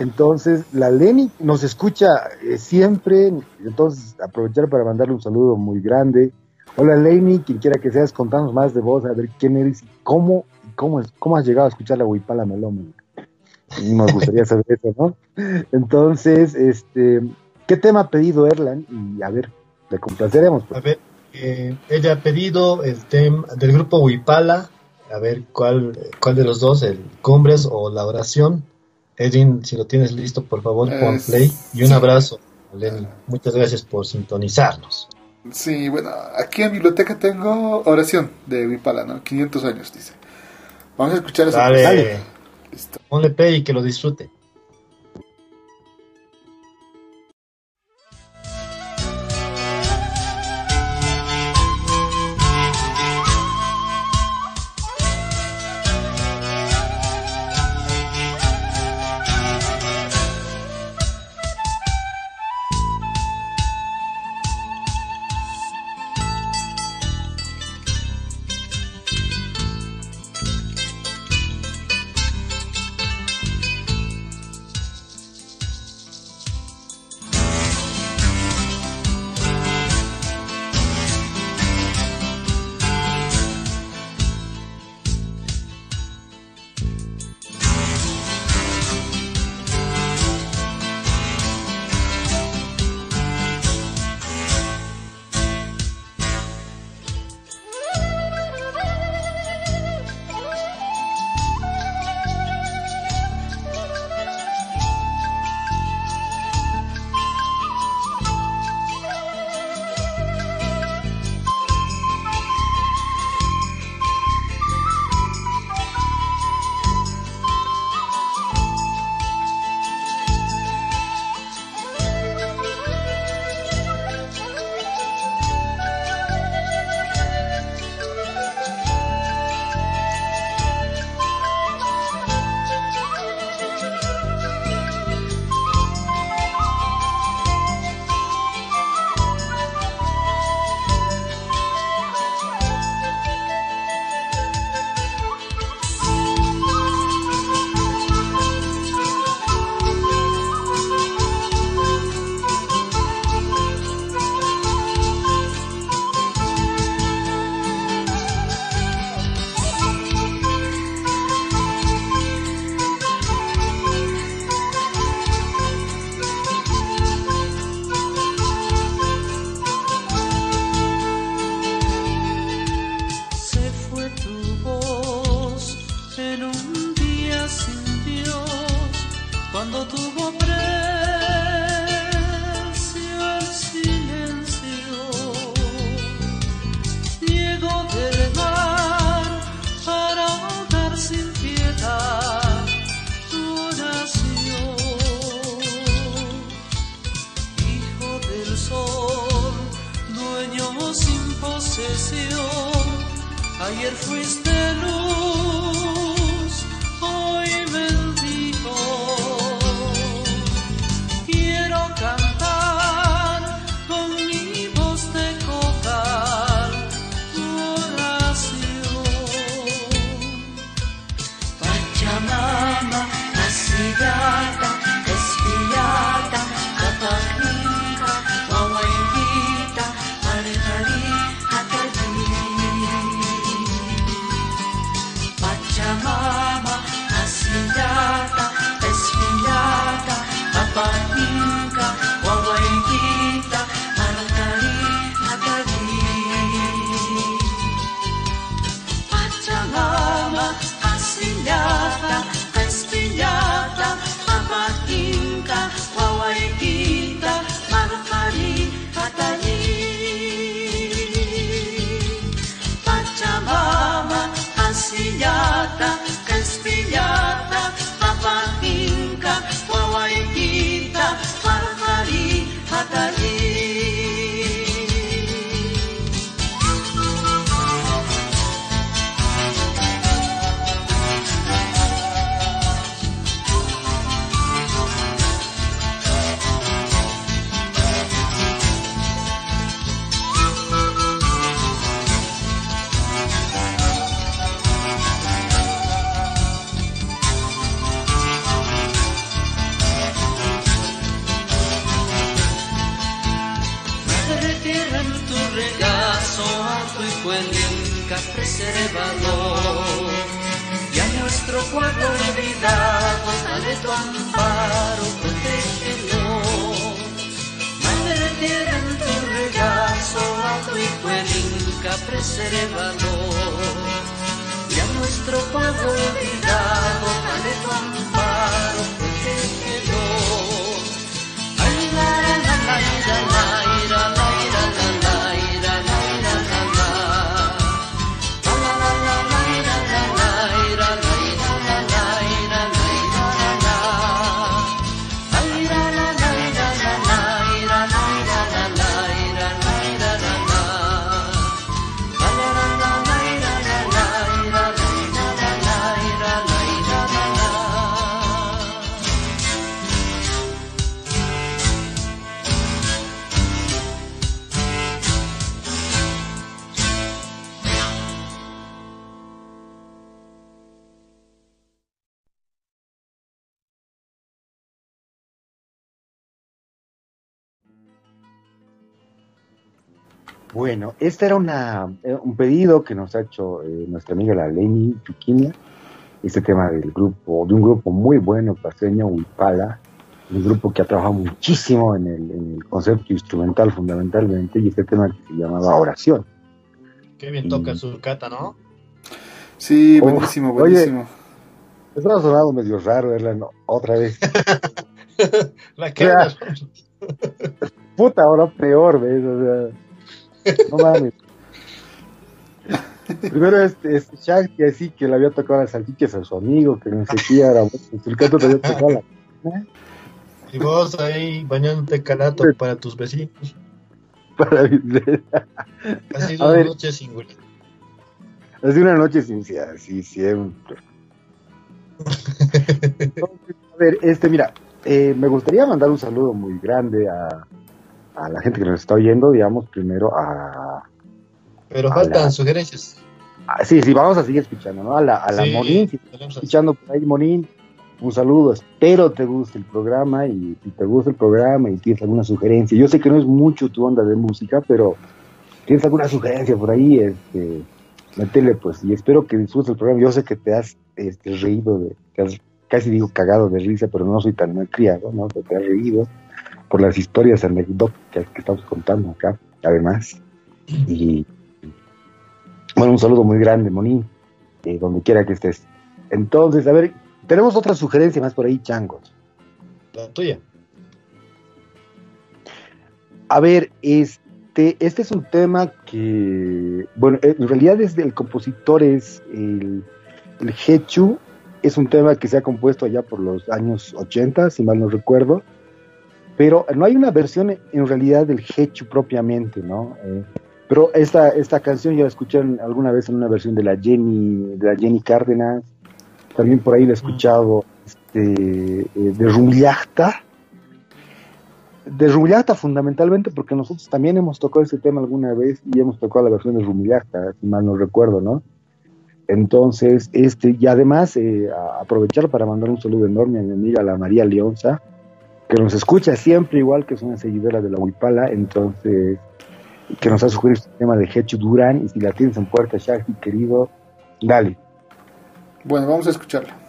entonces la Lenny nos escucha eh, siempre, entonces aprovechar para mandarle un saludo muy grande. Hola Lenny, quien quiera que seas, contanos más de vos, a ver quién eres y cómo, cómo, cómo has llegado a escuchar la Huipala Melómana. Nos gustaría saber eso, ¿no? Entonces, este, ¿qué tema ha pedido Erlan? Y a ver, le complaceremos. pues. A ver, eh, ella ha pedido el tema del grupo Huipala. A ver cuál, cuál de los dos, el Cumbres o la oración. Edwin, si lo tienes listo, por favor, pon play. Y un sí. abrazo, Lenny. Muchas gracias por sintonizarnos. Sí, bueno, aquí en biblioteca tengo oración de Vipala, ¿no? 500 años, dice. Vamos a escuchar esa. Dale, Dale. Listo. ponle play y que lo disfrute. Bueno, este era una, eh, un pedido que nos ha hecho eh, nuestra amiga la Leni Chuquina, este tema del grupo, de un grupo muy bueno paseño, Huipala, un grupo que ha trabajado muchísimo en el, en el concepto instrumental fundamentalmente, y este tema que se llamaba Oración. Qué bien toca su cata, ¿no? Sí, Oh, buenísimo, oye. buenísimo. Eso ha sonado medio raro, Erlan, otra vez. La que Ya. Puta, ahora peor, ¿ves? O sea, no mames. Primero este, este Shaq que así que le había tocado las salchichas a su amigo, que no sé qué, ahora pues, el canto te había tocado la... Y vos ahí bañándote calato para tus vecinos. para. Ha sido A una ver. noche singular. Hace una noche sin sí, siempre. Entonces, a ver, este, mira, eh, me gustaría mandar un saludo muy grande a, a la gente que nos está oyendo, digamos, primero a, Pero A faltan la- sugerencias. a- sí, sí, vamos a seguir escuchando, ¿no? A la, a la Sí, Monín, si escuchando por ahí, Monín, un saludo, espero te guste el programa y si te gusta el programa y tienes alguna sugerencia, yo sé que no es mucho tu onda de música, pero tienes alguna sugerencia por ahí, este, métele pues, y espero que disfrutes el programa, yo sé que te has este, reído, de, te has, casi digo cagado de risa, pero no soy tan malcriado, ¿no? Que te has reído por las historias anecdóticas que estamos contando acá, además, y bueno, un saludo muy grande, Monín, eh, donde quiera que estés. Entonces, a ver, tenemos otra sugerencia más por ahí, changos. La tuya. A ver, este, este es un tema que, bueno, en realidad es el compositor es el, el Hechu, es un tema que se ha compuesto allá por los años 80, si mal no recuerdo, pero no hay una versión en realidad del Hechu propiamente, ¿no? Eh, Pero esta, esta canción ya la escuché alguna vez en una versión de la Jenny, de la Jenny Cárdenas. También por ahí la he escuchado este, eh, de Rumillachta. De Rumillachta fundamentalmente porque nosotros también hemos tocado ese tema alguna vez y hemos tocado la versión de Rumillachta, si mal no recuerdo, ¿no? Entonces, este, y además eh, aprovechar para mandar un saludo enorme a mi amiga la María Leonza, que nos escucha siempre igual que es una seguidora de la Huipala, entonces que nos ha sugerido este tema de Hecho Durán y si la tienes en puerta, Shaggy, querido, dale. Bueno, vamos a escucharla.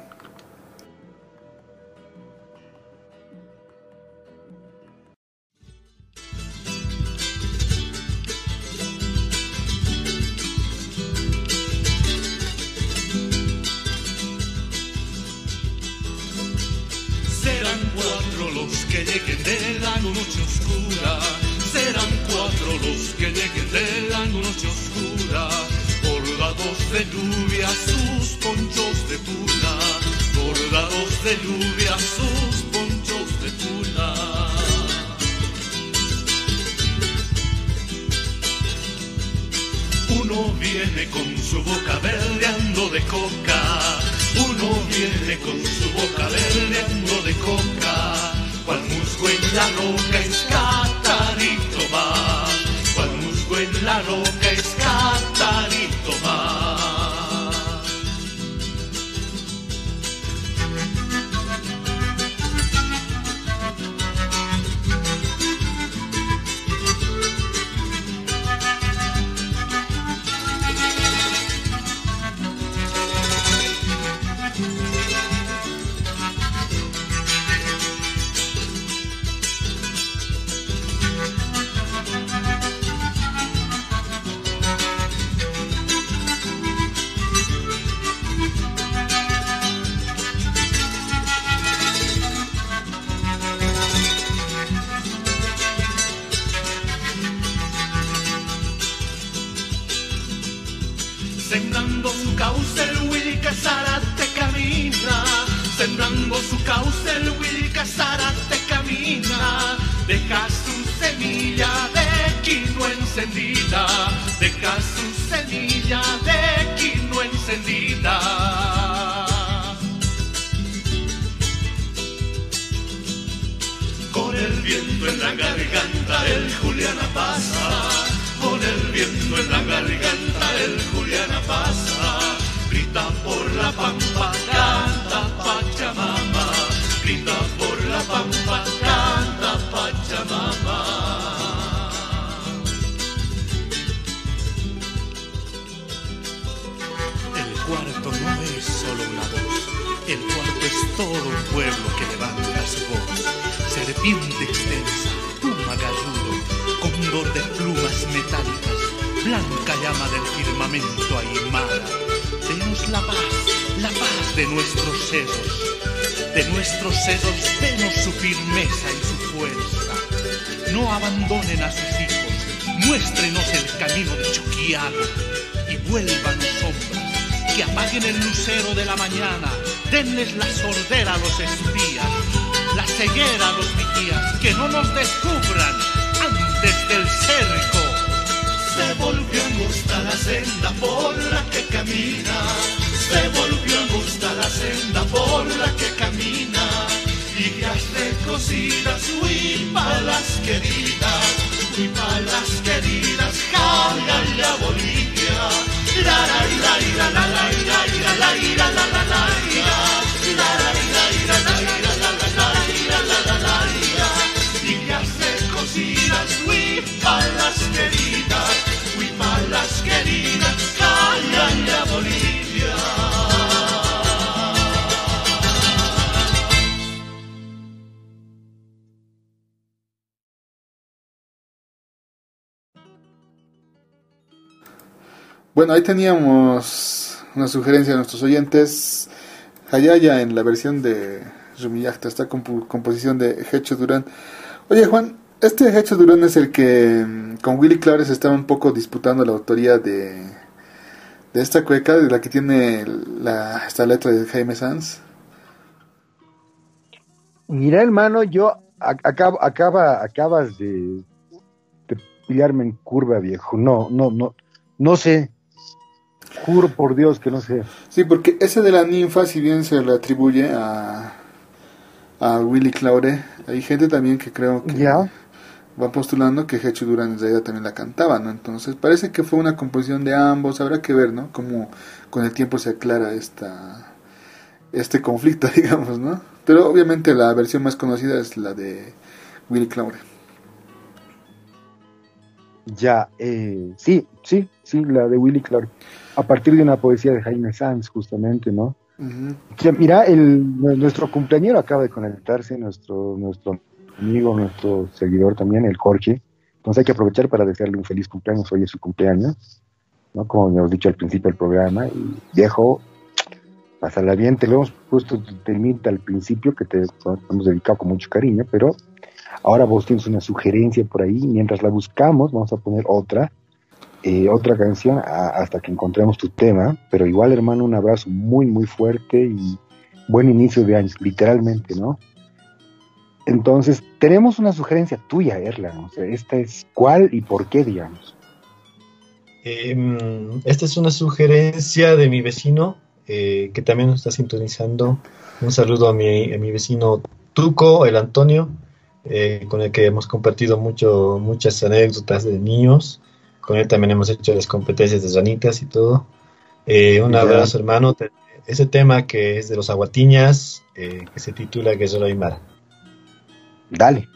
Lleguen de la noche oscura. Serán cuatro los que lleguen de la noche oscura. Bordados de lluvia sus ponchos de tuna. Bordados de lluvia sus ponchos de tuna. Uno viene con su boca verdeando de coca. Uno viene con su boca verdeando de coca musgo en la roca escatar y tomar. Cual musgo en la roca escatar y tomar. Su cauce el Willy Casarate camina, deja su semilla de quino encendida, deja su semilla de quino encendida. Con el viento en la garganta el Juliana pasa, con el viento en la garganta el Juliana pasa, grita por la pampa, por la pampa, canta Pachamama. El cuarto no es solo una voz, el cuarto es todo un pueblo que levanta su voz. Serpiente extensa, puma galludo, cóndor de plumas metálicas, blanca llama del firmamento ahimada. Denos la paz, la paz de nuestros sedos, de nuestros sedos denos su firmeza y su fuerza. No abandonen a sus hijos, muéstrenos el camino de Chuquiago y vuelvan sombras que apaguen el lucero de la mañana, denles la sordera a los espías, la ceguera a los vigías, que no nos descubran antes del cerco. Se volvió angosta la senda por la que camina, se angosta la senda por la que camina, hijas recocidas, huipalas queridas, huipalas queridas, cargan la Bolivia. La la la la la la la la la la la la la la la la la la Niñas recocidas, huipalas queridas, huipalas queridas, callan la Bolivia. Bueno, ahí teníamos una sugerencia de nuestros oyentes. Hayaya en la versión de Rumillachta, esta composición de Hecho Durán. Oye, Juan, este Hecho Durán es el que mm, con Willy Clares estaba un poco disputando la autoría de, de esta cueca, de la que tiene la, esta letra de Jaime Sanz. Mira, hermano, yo ac- acabo, acaba, acabas de, de pillarme en curva, viejo. No, no, no, no sé. Juro por Dios que no sé. Sí, porque ese de la ninfa, si bien se le atribuye a, a Willy Claure, hay gente también que creo que Ya. va postulando que Hecho Durán realidad también la cantaba, ¿no? Entonces parece que fue una composición de ambos, habrá que ver, ¿no? Cómo con el tiempo se aclara esta este conflicto, digamos, ¿no? Pero obviamente la versión más conocida es la de Willy Claure. Ya, eh, sí, sí, sí, la de Willy Clark. A partir de una poesía de Jaime Sanz, justamente, ¿no? Que, mira, el, nuestro cumpleañero acaba de conectarse, nuestro, nuestro amigo, nuestro seguidor también, el Jorge. Entonces hay que aprovechar para desearle un feliz cumpleaños. Hoy es su cumpleaños, ¿no? Como hemos dicho al principio del programa. Y viejo, pásala bien. Te lo hemos puesto temita al principio, que te hemos dedicado con mucho cariño, pero ahora vos tienes una sugerencia por ahí. Mientras la buscamos, vamos a poner otra. Eh, otra canción hasta que encontremos tu tema, pero igual hermano, un abrazo muy muy fuerte y buen inicio de año, literalmente, ¿no? Entonces, tenemos una sugerencia tuya, Erlan, o sea, esta es cuál y por qué, digamos. Mm, esta es una sugerencia de mi vecino eh, que también nos está sintonizando. Un saludo a mi, a mi vecino Tuco, el Antonio, eh, con el que hemos compartido mucho, muchas anécdotas de niños. Con él también hemos hecho las competencias de ranitas y todo. Eh, un Ya. abrazo, hermano. Ese tema que es de los aguatiñas, eh, que se titula Guerrero Aymara. Dale.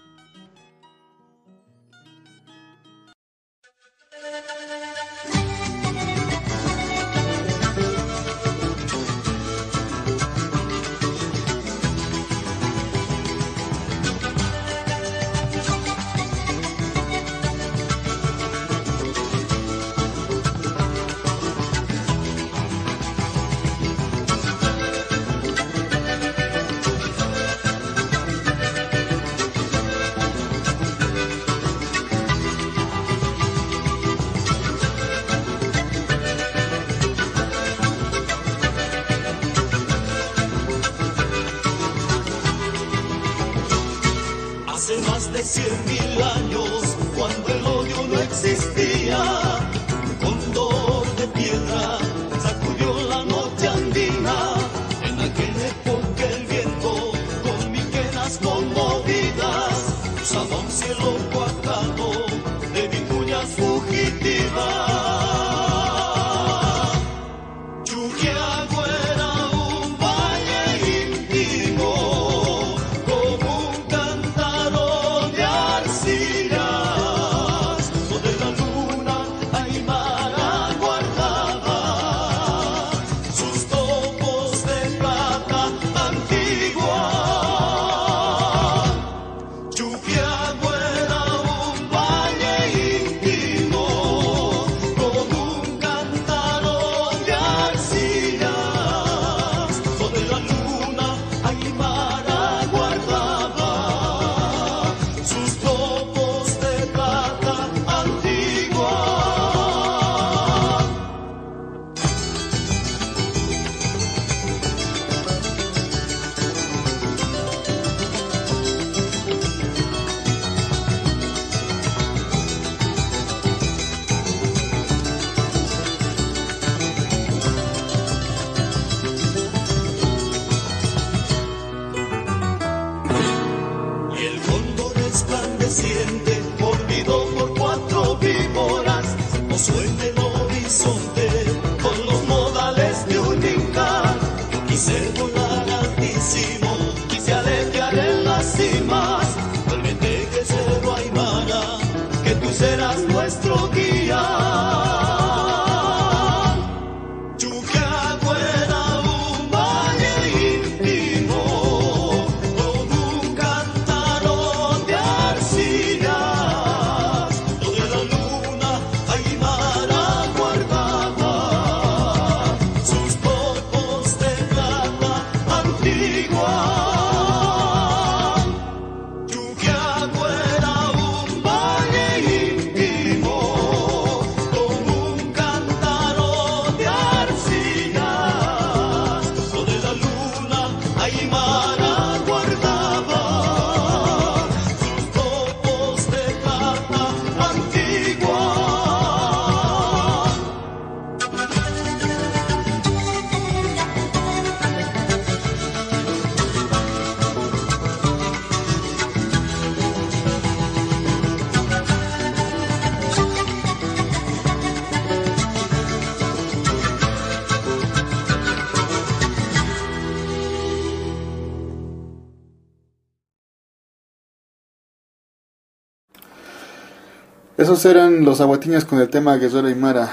Esos eran los aguatiñas con el tema Guerrero Aymara.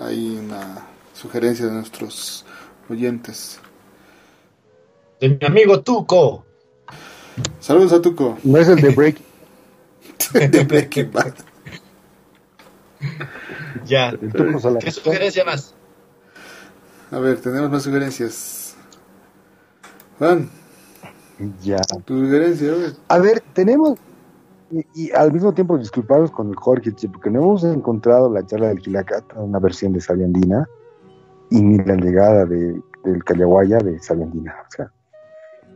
Hay una sugerencia de nuestros oyentes. De mi amigo Tuco. Saludos a Tuco. No es el de Break. de Breaking Bad. Ya. ¿Qué sugerencia más? A ver, tenemos más sugerencias. Juan, Ya. tu sugerencia, a ver. A ver, tenemos. Y, al mismo tiempo disculparos con Jorge, porque no hemos encontrado la charla del Quilacata, una versión de Sabiandina, y ni la llegada de, del Callaguaya de Sabiandina. O sea,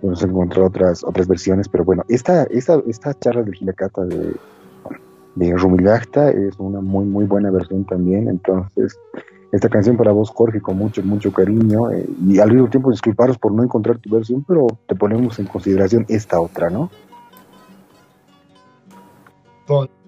hemos encontrado otras otras versiones, pero bueno, esta, esta, esta charla del Quilacata de, de Rumilacta es una muy, muy buena versión también. Entonces, esta canción para vos, Jorge, con mucho, mucho cariño, eh, y al mismo tiempo disculparos por no encontrar tu versión, pero te ponemos en consideración esta otra, ¿no? Con-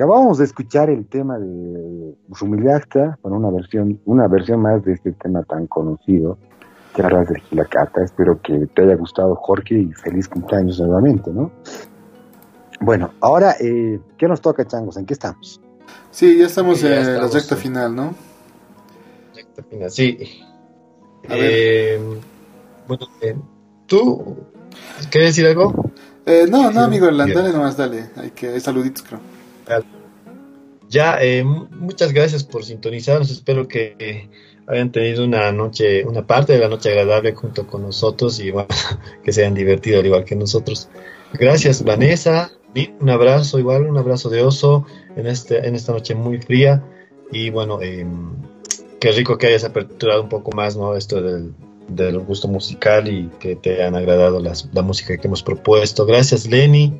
Acabamos de escuchar el tema de Rumillasta, con una versión, una versión más de este tema tan conocido, que hablas de Gilacata. Espero que te haya gustado, Jorge, y feliz cumpleaños nuevamente, ¿no? Bueno, ahora, eh, ¿qué nos toca, Changos? ¿En qué estamos? Sí, ya estamos Sí, ya en la estamos, recta sí. final, ¿no? Recta final, Sí. Eh, bueno, eh, ¿tú quieres decir algo? Eh, no, no, amigo, la- dale nomás, dale. Hay que, hay saluditos, creo. Ya, eh, mu- muchas gracias por sintonizarnos. Espero que hayan tenido una noche, una parte de la noche agradable junto con nosotros y bueno, que se hayan divertido al igual que nosotros. Gracias, Vanessa. Un abrazo igual, un abrazo de oso en, este, en esta noche muy fría. Y bueno, eh, qué rico que hayas aperturado un poco más ¿no? esto del, del gusto musical y que te han agradado las- la música que hemos propuesto. Gracias, Lenny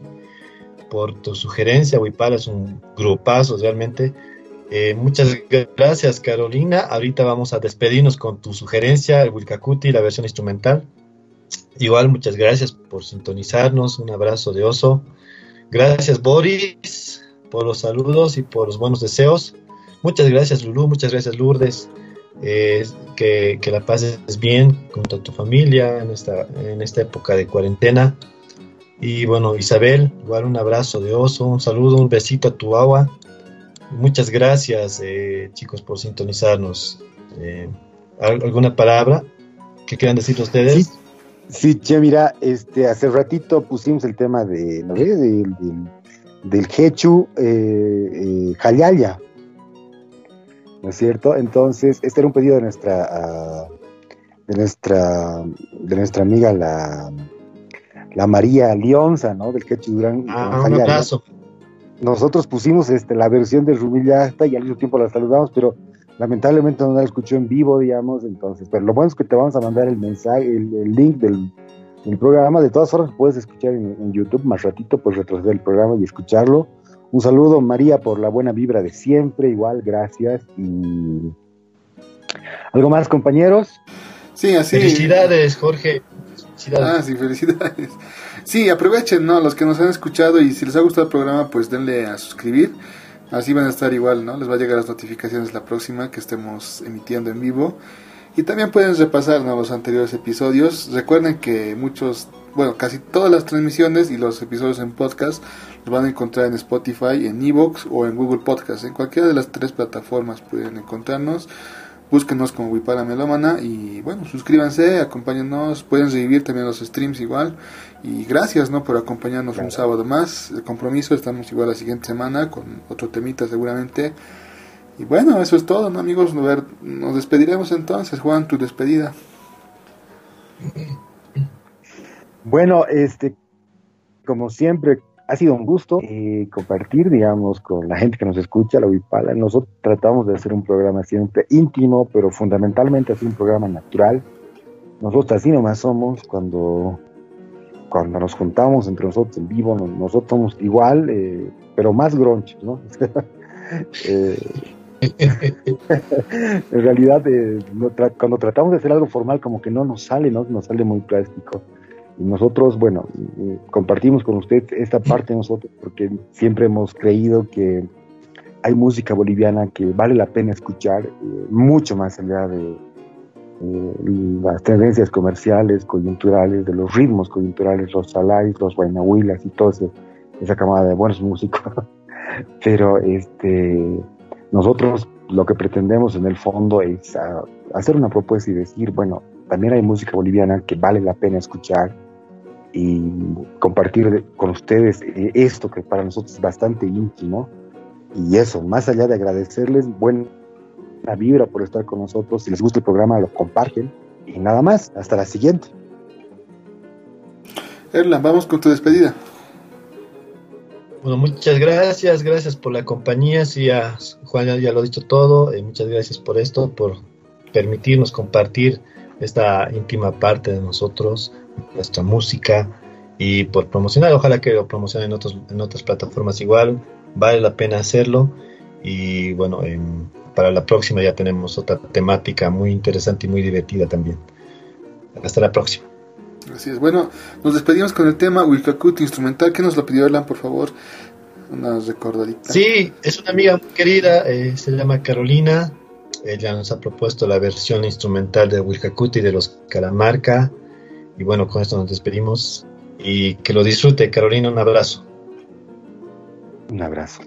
por tu sugerencia. Wipala es un grupazo realmente. Eh, muchas gracias, Carolina. Ahorita vamos a despedirnos con tu sugerencia, el Wilcacuti, la versión instrumental. Igual, muchas gracias por sintonizarnos. Un abrazo de oso. Gracias, Boris, por los saludos y por los buenos deseos. Muchas gracias, Lulu. Muchas gracias, Lourdes. Eh, que, que la pases bien junto a tu familia en esta, en esta época de cuarentena. Y bueno, Isabel, igual un abrazo de oso, un saludo, un besito a tu agua. Muchas gracias, eh, chicos, por sintonizarnos. Eh, ¿al- ¿Alguna palabra que quieran decir ustedes? Sí, sí, che, mira, este, hace ratito pusimos el tema de, ¿no? Del, del, del eh, eh, ¿no es cierto? Entonces, este era un pedido de nuestra, ah, de nuestra, de nuestra amiga la, la María Lionza, ¿no? Del Hechu Durán. Ah, con un abrazo. nosotros pusimos este, la versión de Rumillasta y al mismo tiempo la saludamos, pero lamentablemente no la escuchó en vivo, digamos, entonces, pero lo bueno es que te vamos a mandar el mensaje, el, el link del, del programa, de todas formas puedes escuchar en, en YouTube más ratito, pues retroceder el programa y escucharlo. Un saludo María por la buena vibra de siempre, igual, gracias. Y algo más compañeros. Sí, así. Felicidades, Jorge. Ah, sí, felicidades. Sí, aprovechen, ¿no? Los que nos han escuchado y si les ha gustado el programa, pues denle a suscribir. Así van a estar igual, ¿no? Les va a llegar las notificaciones la próxima que estemos emitiendo en vivo. Y también pueden repasar ¿no? los anteriores episodios. Recuerden que muchos, bueno, casi todas las transmisiones y los episodios en podcast los van a encontrar en Spotify, en Evox o en Google Podcast. En cualquiera de las tres plataformas pueden encontrarnos. Búsquenos como Wipala Melómana y bueno, suscríbanse, acompáñenos, pueden revivir también los streams igual. Y gracias ¿no? por acompañarnos un sábado más. El compromiso, estamos igual la siguiente semana con otro temita seguramente. Y bueno, eso es todo, ¿no, amigos? Nos despediremos entonces. Juan, tu despedida. Bueno, este, como siempre, ha sido un gusto eh, compartir, digamos, con la gente que nos escucha, la Wipala. Nosotros tratamos de hacer un programa siempre íntimo, pero fundamentalmente hacer un programa natural. Nosotros así nomás somos cuando, cuando nos juntamos entre nosotros en vivo, no- nosotros somos igual, eh, pero más gronchos, ¿no? Eh, en realidad, cuando tratamos de hacer algo formal, como que no nos sale, ¿no? Nos sale muy plástico. Nosotros, bueno, compartimos con usted esta parte nosotros porque siempre hemos creído que hay música boliviana que vale la pena escuchar, eh, mucho más allá de eh, las tendencias comerciales, coyunturales, de los ritmos coyunturales, los salais, los guaynahuilas y toda esa camada de buenos músicos. Pero este, nosotros lo que pretendemos en el fondo es ah, hacer una propuesta y decir, bueno, también hay música boliviana que vale la pena escuchar y compartir con ustedes eh, esto que para nosotros es bastante íntimo. Y eso, más allá de agradecerles, buena vibra por estar con nosotros. Si les gusta el programa, lo comparten. Y nada más, hasta la siguiente. Erlan, vamos con tu despedida. Bueno, muchas gracias, gracias por la compañía. Sí, ya, Juan ya, ya lo ha dicho todo. eh, muchas gracias por esto, por permitirnos compartir esta íntima parte de nosotros, nuestra música y por promocionar. Ojalá que lo promocionen en, otros, en otras plataformas igual. Vale la pena hacerlo. Y bueno, em, para la próxima ya tenemos otra temática muy interesante y muy divertida también. Hasta la próxima. Así es. Bueno, nos despedimos con el tema Wilcacut instrumental. que nos lo pidió Erlan, por favor? Una recordadita. Sí, es una amiga muy querida, eh, se llama Carolina. Ella nos ha propuesto la versión instrumental de Wilcacuti de los Calamarca. Y bueno, con esto nos despedimos. Y que lo disfrute, Carolina, un abrazo. Un abrazo.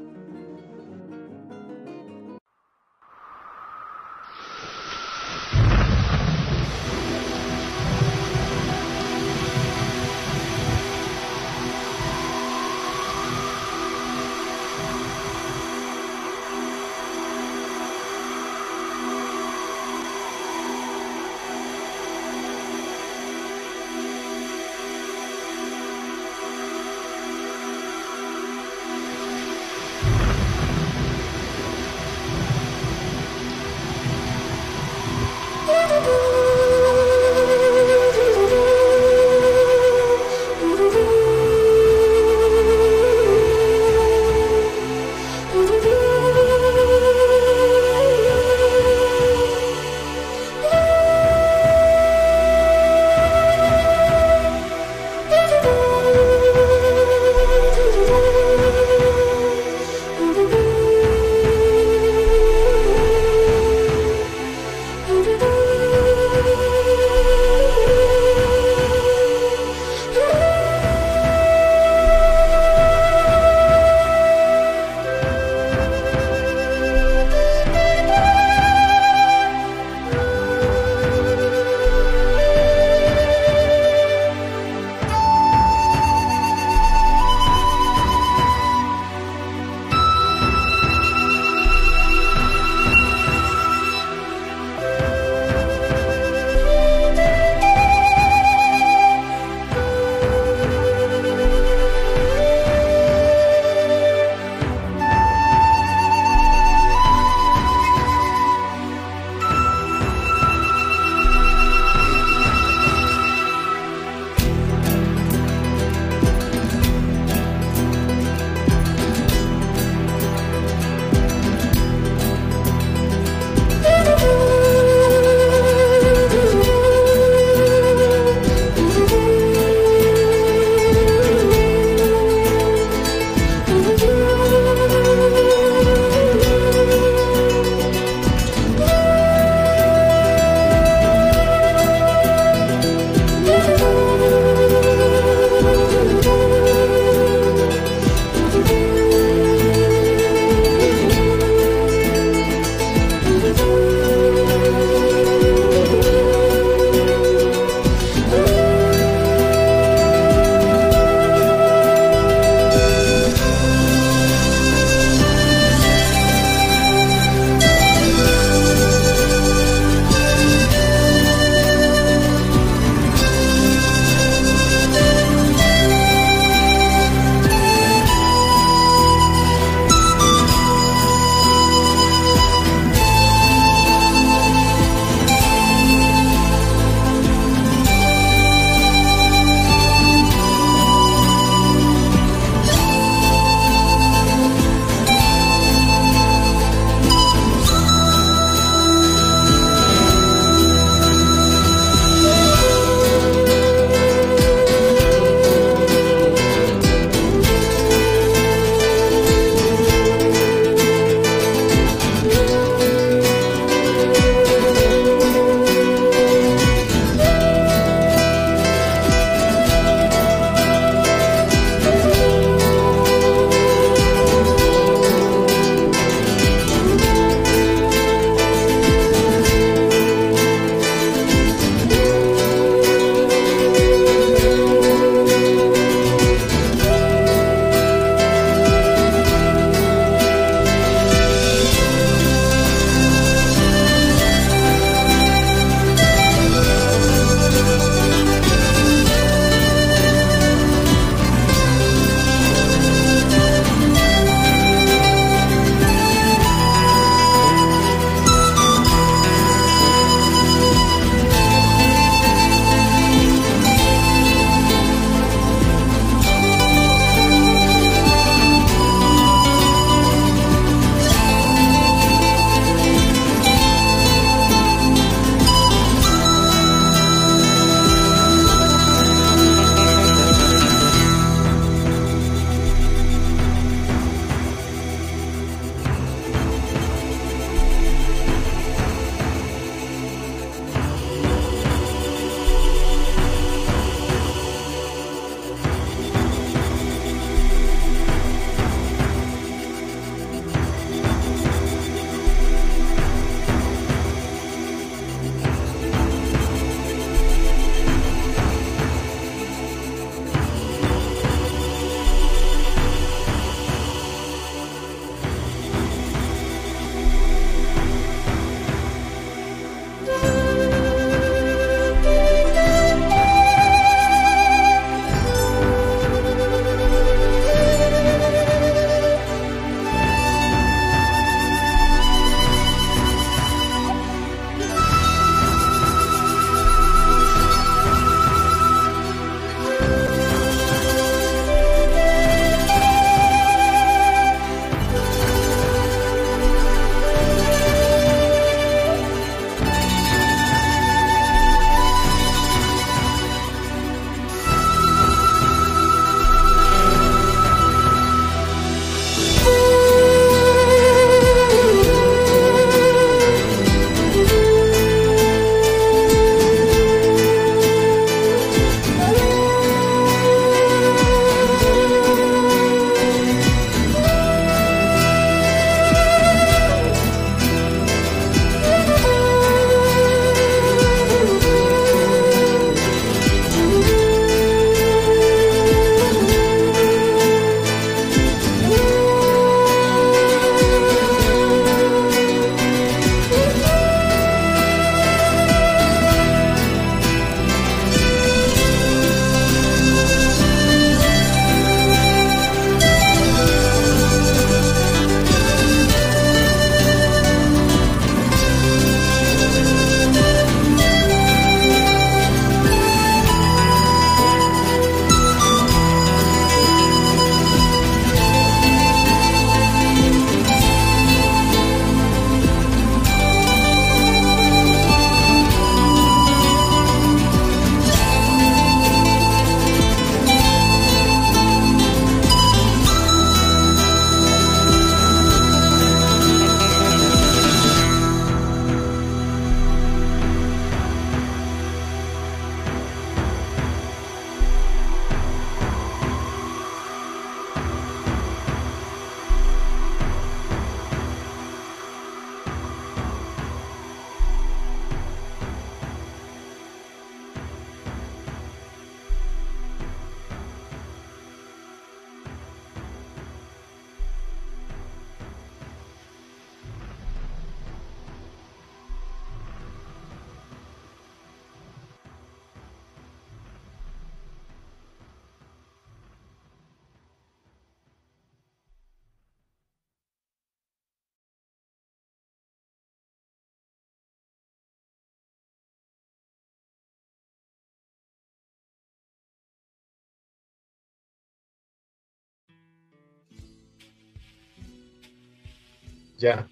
Ya.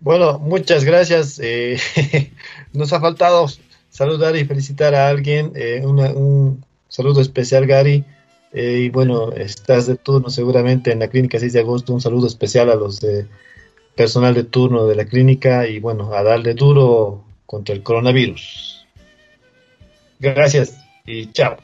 Bueno, muchas gracias. Eh, nos ha faltado saludar y felicitar a alguien. Eh, un saludo especial, Gary. Eh, y bueno, estás de turno seguramente en la clínica 6 de agosto. Un saludo especial a los de personal de turno de la clínica y bueno, a darle duro contra el coronavirus. Gracias y chao.